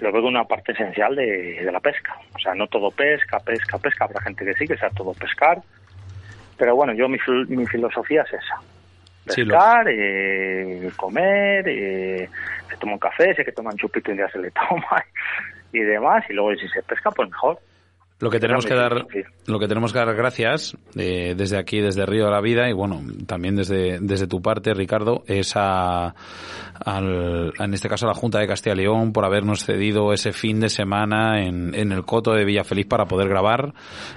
Speaker 37: lo veo una parte esencial de, de la pesca. O sea, no todo pesca, pesca, pesca. Habrá gente que sí, que sea todo pescar. Pero bueno, yo mi, mi filosofía es esa.
Speaker 2: Sí,
Speaker 37: Pescar, eh, comer, eh, se toma un café, sé que toman chupito y día se le toma y demás. Y luego si se pesca, pues mejor.
Speaker 2: Lo que tenemos que dar, lo que tenemos que dar gracias eh, desde aquí, desde Río de la Vida y bueno, también desde, desde tu parte, Ricardo, es a, al- en este caso a la Junta de Castilla y León por habernos cedido ese fin de semana en, en el coto de Villafeliz para poder grabar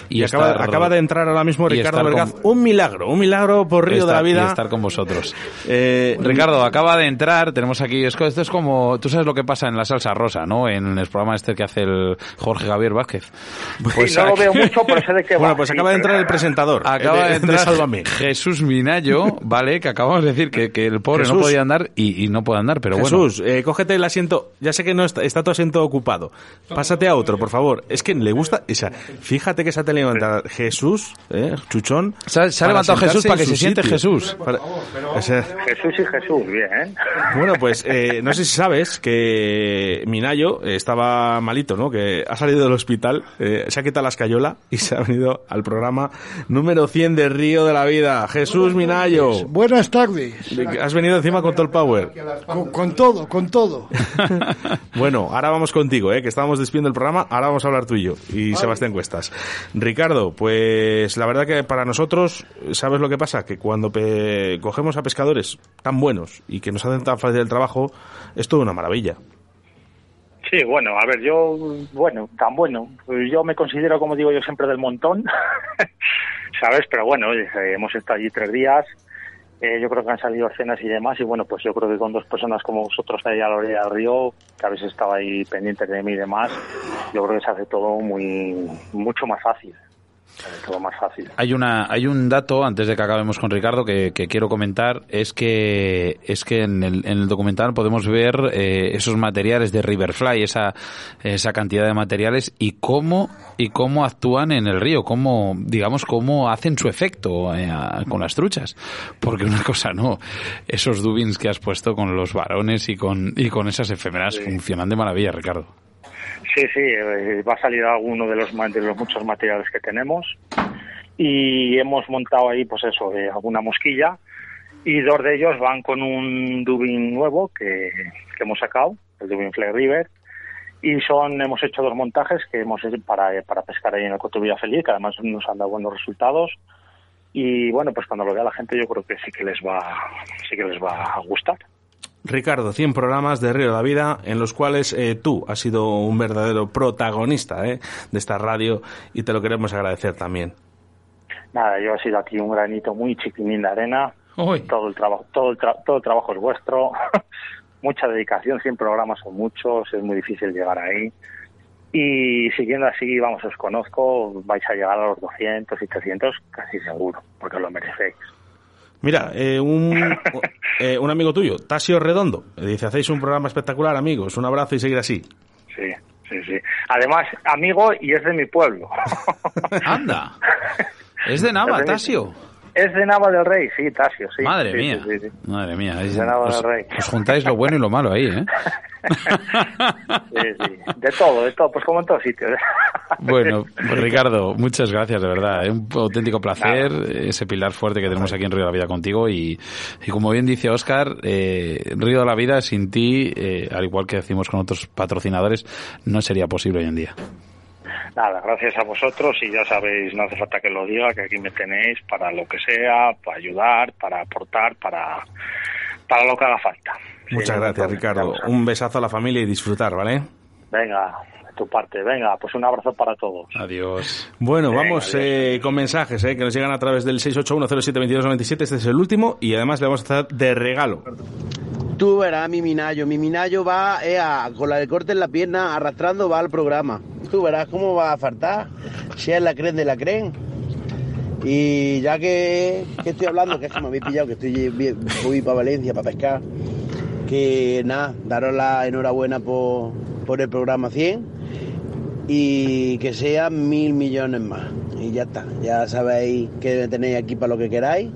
Speaker 2: y,
Speaker 1: Y, acaba,
Speaker 2: estar-
Speaker 1: acaba de entrar ahora mismo Ricardo Vergaz.
Speaker 2: con-
Speaker 1: Un milagro, un milagro por Río de la
Speaker 2: y
Speaker 1: Vida.
Speaker 2: estar con vosotros.
Speaker 1: Eh,
Speaker 2: Ricardo, acaba de entrar, tenemos aquí, esto es como, tú sabes lo que pasa en la salsa rosa, ¿no? En el programa este que hace el Jorge Javier Vázquez.
Speaker 37: Pues no lo veo mucho, pero sé de qué va.
Speaker 1: Bueno, pues
Speaker 37: Sí,
Speaker 1: acaba de entrar el presentador.
Speaker 2: Acaba de entrar. Jesús Minayo, ¿vale? Que acabamos de decir que, que el pobre no podía andar y, y no puede andar, pero bueno.
Speaker 1: Jesús, eh, cógete el asiento. Ya sé que no está, está tu asiento ocupado. Pásate a otro, por favor. Es que le gusta. O sea, fíjate que se ha levantado Jesús, eh, Chuchón.
Speaker 2: Se ha- se ha levantado Jesús para que se siente
Speaker 1: sitio.
Speaker 2: Jesús.
Speaker 1: Para- o sea,
Speaker 37: Jesús y Jesús, bien.
Speaker 1: bueno, pues eh, no sé si sabes que Minayo estaba malito, ¿no? Que ha salido del hospital, eh, se ha quitado la escayola y se ha venido al programa número 100 de Río de la Vida. Jesús Minayo.
Speaker 38: Buenas tardes.
Speaker 1: Has venido encima con todo el power.
Speaker 38: Con, con todo, con todo.
Speaker 1: Bueno, ahora vamos contigo, ¿eh? que estábamos despidiendo el programa, ahora vamos a hablar tú y yo, y Sebastián Cuestas. Ricardo, pues la verdad que para nosotros, ¿sabes lo que pasa? Que cuando cogemos a pescadores tan buenos y que nos hacen tan fácil el trabajo, es toda una maravilla.
Speaker 37: Sí, bueno, a ver, yo, bueno, tan bueno. Yo me considero, como digo yo siempre, del montón, ¿sabes? Pero bueno, hemos estado allí tres días. eh, yo creo que han salido cenas y demás. Y bueno, pues yo creo que con dos personas como vosotros ahí a la orilla del río, que habéis estado ahí pendientes de mí y demás, yo creo que se hace todo muy, mucho más fácil. Se hace todo más fácil.
Speaker 2: Hay una, hay un dato antes de que acabemos con Ricardo que, que quiero comentar es que es que en el, en el documental podemos ver eh, esos materiales de Riverfly, esa esa cantidad de materiales y cómo y cómo actúan en el río, cómo digamos cómo hacen su efecto eh, a- con las truchas, porque una cosa no, esos dubins que has puesto con los varones y con y con esas efemeras funcionan de maravilla, Ricardo.
Speaker 37: Sí, sí, eh, va a salir alguno de los, de los muchos materiales que tenemos. Y hemos montado ahí, pues eso, eh, alguna mosquilla. Y dos de ellos van con un dubin nuevo que, que hemos sacado, el dubin Flag River. Y son, hemos hecho dos montajes que hemos hecho para, para pescar ahí en el Coto Feliz, que además nos han dado buenos resultados. Y bueno, pues cuando lo vea la gente yo creo que sí que les va, sí que les va a gustar.
Speaker 1: Ricardo, 100 programas de Río de la Vida en los cuales eh, tú has sido un verdadero protagonista eh, de esta radio y te lo queremos agradecer también.
Speaker 37: Nada, yo he sido aquí un granito muy chiquinín de arena.
Speaker 2: Uy.
Speaker 37: Todo el trabajo, todo el, tra- todo el trabajo es vuestro. Mucha dedicación, 100 programas son muchos, es muy difícil llegar ahí. Y siguiendo así, vamos, os conozco, vais a llegar a los 200 y 300 casi seguro, porque lo merecéis.
Speaker 1: Mira, eh, un, eh, un amigo tuyo, Tasio Redondo, dice, hacéis un programa espectacular, amigos. Un abrazo y seguir así.
Speaker 35: Sí, sí, sí. Además, amigo y es de mi pueblo.
Speaker 2: Anda. Es de Nava, Tasio.
Speaker 35: Es de Nava del Rey, sí, Tasio, sí.
Speaker 2: Madre
Speaker 35: Sí,
Speaker 2: mía.
Speaker 35: sí.
Speaker 2: Madre mía.
Speaker 35: De Nava
Speaker 2: os,
Speaker 35: del Rey.
Speaker 2: os juntáis lo bueno y lo malo ahí, ¿eh?
Speaker 35: Sí, sí. De todo, de todo, pues como en todos sitios.
Speaker 2: Bueno, pues Ricardo, muchas gracias, de verdad. Es un auténtico placer ese pilar fuerte que tenemos aquí en Río de la Vida contigo. Y, y como bien dice Oscar, eh, Río de la Vida sin ti, eh, al igual que decimos con otros patrocinadores, no sería posible hoy en día.
Speaker 35: Nada, gracias a vosotros y ya sabéis, no hace falta que lo diga, que aquí me tenéis para lo que sea, para ayudar, para aportar, para, para lo que haga falta.
Speaker 1: Muchas
Speaker 35: Sí,
Speaker 1: gracias, Ricardo. Un besazo a la familia y disfrutar, ¿vale?
Speaker 35: Venga, de tu parte, venga, pues un abrazo para todos.
Speaker 2: Adiós.
Speaker 1: Bueno,
Speaker 35: Venga,
Speaker 1: vamos
Speaker 35: adiós.
Speaker 1: eh, con mensajes eh, que nos llegan a través del 681072297. Este es el último y además le vamos a hacer de regalo.
Speaker 34: Tú verás, mi Minayo. Mi Minayo va eh, con la de corte en la pierna, arrastrando, va al programa. Tú verás cómo va a faltar. Si es la creen de la creen. Y ya que, que estoy hablando, que es que me habéis pillado, que estoy voy para Valencia para pescar, que nada, daros la enhorabuena por, por el programa 100 y que sean mil millones más. Y ya está, ya sabéis que tenéis aquí para lo que queráis.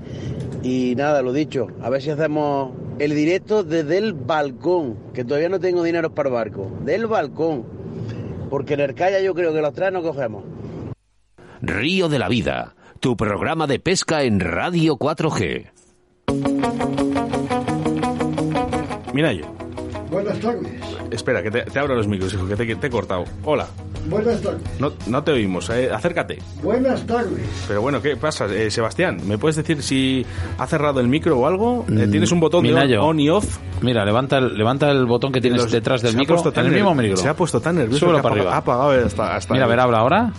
Speaker 34: Y nada, lo dicho, a ver si hacemos el directo desde el balcón, que todavía no tengo dinero para el barco, del balcón. Porque en el Calla yo creo que los tres no cogemos.
Speaker 4: Río de la Vida, tu programa de pesca en Radio 4G.
Speaker 1: Mira yo.
Speaker 38: Buenas tardes.
Speaker 1: Espera, que te, te abro los micros, hijo, que te, que te he cortado. Hola.
Speaker 38: Buenas tardes.
Speaker 1: No, no te oímos, eh, acércate.
Speaker 38: Buenas tardes.
Speaker 1: Pero bueno, ¿qué pasa? Eh, Sebastián, ¿me puedes decir si ha cerrado el micro o algo? Eh,
Speaker 2: Mm,
Speaker 1: ¿Tienes un botón de on y off?
Speaker 2: Mira, levanta el, levanta el botón que tienes
Speaker 1: Los-
Speaker 2: detrás del
Speaker 1: se ha
Speaker 2: micro.
Speaker 1: puesto tan
Speaker 2: en el mismo micro.
Speaker 1: Se ha puesto tan nervioso
Speaker 2: Súbelo
Speaker 1: que ha
Speaker 2: para
Speaker 1: apagado-
Speaker 2: arriba.
Speaker 1: ha apagado hasta... hasta
Speaker 2: Mira, a ver, habla ahora.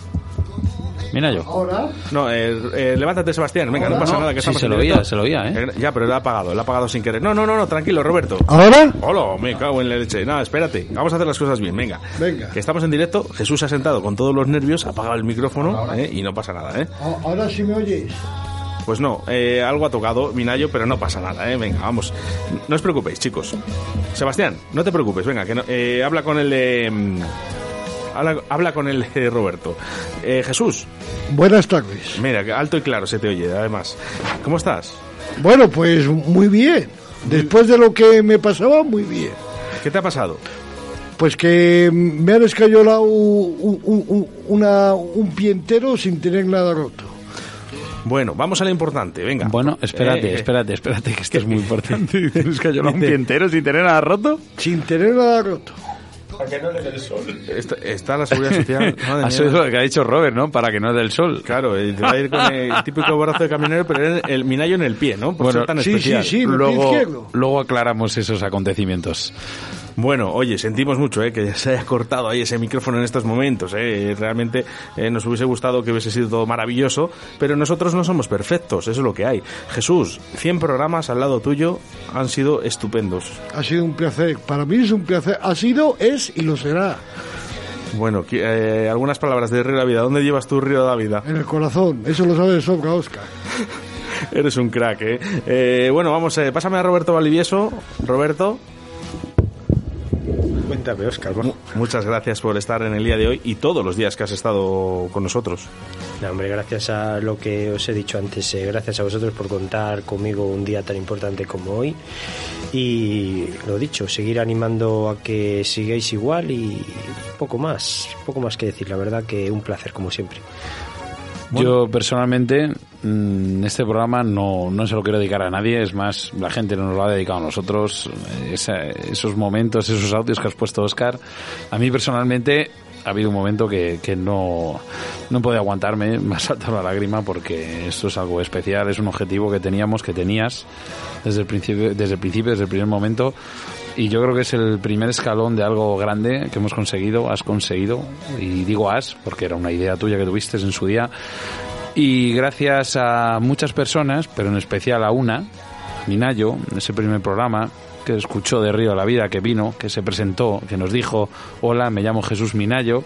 Speaker 2: Mira yo.
Speaker 38: Ahora,
Speaker 1: No, eh, eh, levántate, Sebastián. Venga, no pasa nada. Que
Speaker 2: Sí, se lo oía, se lo oía, ¿eh?
Speaker 1: Ya, pero lo ha apagado, lo ha apagado sin querer. No, no, no, no, tranquilo, Roberto.
Speaker 38: ¿Ahora?
Speaker 1: Hola, me cago en la leche. No, espérate, vamos a hacer las cosas bien, venga.
Speaker 38: Venga.
Speaker 1: Que estamos en directo, Jesús se ha sentado con todos los nervios, ha apagado el micrófono eh, y no pasa nada, ¿eh?
Speaker 38: a- ahora sí me oyes.
Speaker 1: Pues no, eh, algo ha tocado Minayo, pero no pasa nada, ¿eh? Venga, vamos. No os preocupéis, chicos. Sebastián, no te preocupes, venga, que no- eh, habla con el de... habla, habla con el de Roberto. Eh, Jesús,
Speaker 38: Buenas tardes.
Speaker 1: mira, que alto y claro se te oye, además. ¿Cómo estás?
Speaker 38: Bueno, pues muy bien. Después de lo que me pasaba, muy bien.
Speaker 1: ¿Qué te ha pasado?
Speaker 38: Pues que me han escayolado un, un- un- una, un pie entero sin tener nada roto.
Speaker 1: Bueno, vamos a lo importante, venga.
Speaker 2: Bueno, espérate,
Speaker 1: Eh, eh.
Speaker 2: espérate, espérate, que esto es muy importante. Tienes que llorar un pie entero sin tener nada roto.
Speaker 38: Sin tener nada roto.
Speaker 1: Está, está la seguridad social. mía.
Speaker 2: oído lo que ha dicho Robert, ¿no? Para que no dé el sol.
Speaker 1: Claro, eh, te va a ir con el típico brazo de camionero, pero el, el minayo en el pie, ¿no? Por ser tan especial.
Speaker 2: luego, luego aclaramos esos acontecimientos.
Speaker 1: Bueno, oye, sentimos mucho eh, que se haya cortado ahí ese micrófono en estos momentos. Eh. Realmente eh, nos hubiese gustado que hubiese sido todo maravilloso, pero nosotros no somos perfectos, eso es lo que hay. Jesús, 100 programas al lado tuyo han sido estupendos.
Speaker 38: Ha sido un placer. Para mí es un placer. Ha sido, es y lo será.
Speaker 1: Bueno, eh, algunas palabras de Río de la Vida. ¿Dónde llevas tu Río de la Vida?
Speaker 38: En el corazón. Eso lo sabe de sobra, Oscar.
Speaker 1: Eres un crack, ¿eh? Eh, bueno, vamos, eh, pásame a Roberto Valivieso. Roberto.
Speaker 36: Cuéntame, Oscar.
Speaker 1: Mu- muchas gracias por estar en el día de hoy y todos los días que has estado con nosotros.
Speaker 36: No, hombre, gracias a lo que os he dicho antes, eh, gracias a vosotros por contar conmigo un día tan importante como hoy. Y lo dicho, seguir animando a que sigáis igual y poco más, poco más que decir. La verdad que un placer, como siempre.
Speaker 2: Yo personalmente mm, este programa no, no se lo quiero dedicar a nadie, es más, la gente no nos lo ha dedicado a nosotros, Esa- esos momentos, esos audios que has puesto Oscar, a mí personalmente ha habido un momento que, que no, no puede aguantarme, me ha saltado la lágrima porque esto es algo especial, es un objetivo que teníamos, que tenías desde el principio, desde el principio, desde el primer momento. Y yo creo que es el primer escalón de algo grande que hemos conseguido, has conseguido, y digo has, porque era una idea tuya que tuviste en su día. Y gracias a muchas personas, pero en especial a una, Minayo, ese primer programa, que escuchó de Río a la Vida, que vino, que se presentó, que nos dijo, hola, me llamo Jesús Minayo,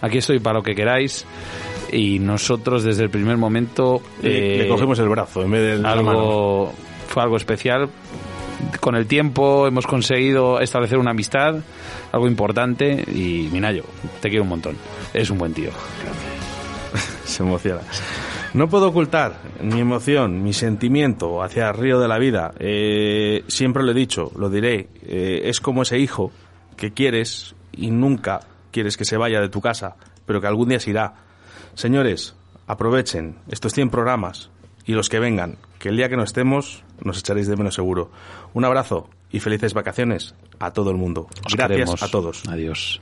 Speaker 2: aquí estoy para lo que queráis. y nosotros desde el primer momento
Speaker 1: Le, le
Speaker 2: eh,
Speaker 1: cogemos el brazo en vez de mano.
Speaker 2: algo fue algo especial con el tiempo hemos conseguido establecer una amistad algo importante y Minayo te quiero un montón es un buen tío
Speaker 1: se emociona. No puedo ocultar mi emoción, mi sentimiento hacia Río de la Vida. Eh, siempre lo he dicho, lo diré. eh, es como ese hijo que quieres y nunca quieres que se vaya de tu casa, pero que algún día se irá. Señores, aprovechen estos 100 programas y los que vengan, que el día que no estemos nos echaréis de menos seguro. Un abrazo y felices vacaciones a todo el mundo.
Speaker 2: Os
Speaker 1: Gracias
Speaker 2: queremos.
Speaker 1: a todos.
Speaker 2: Adiós.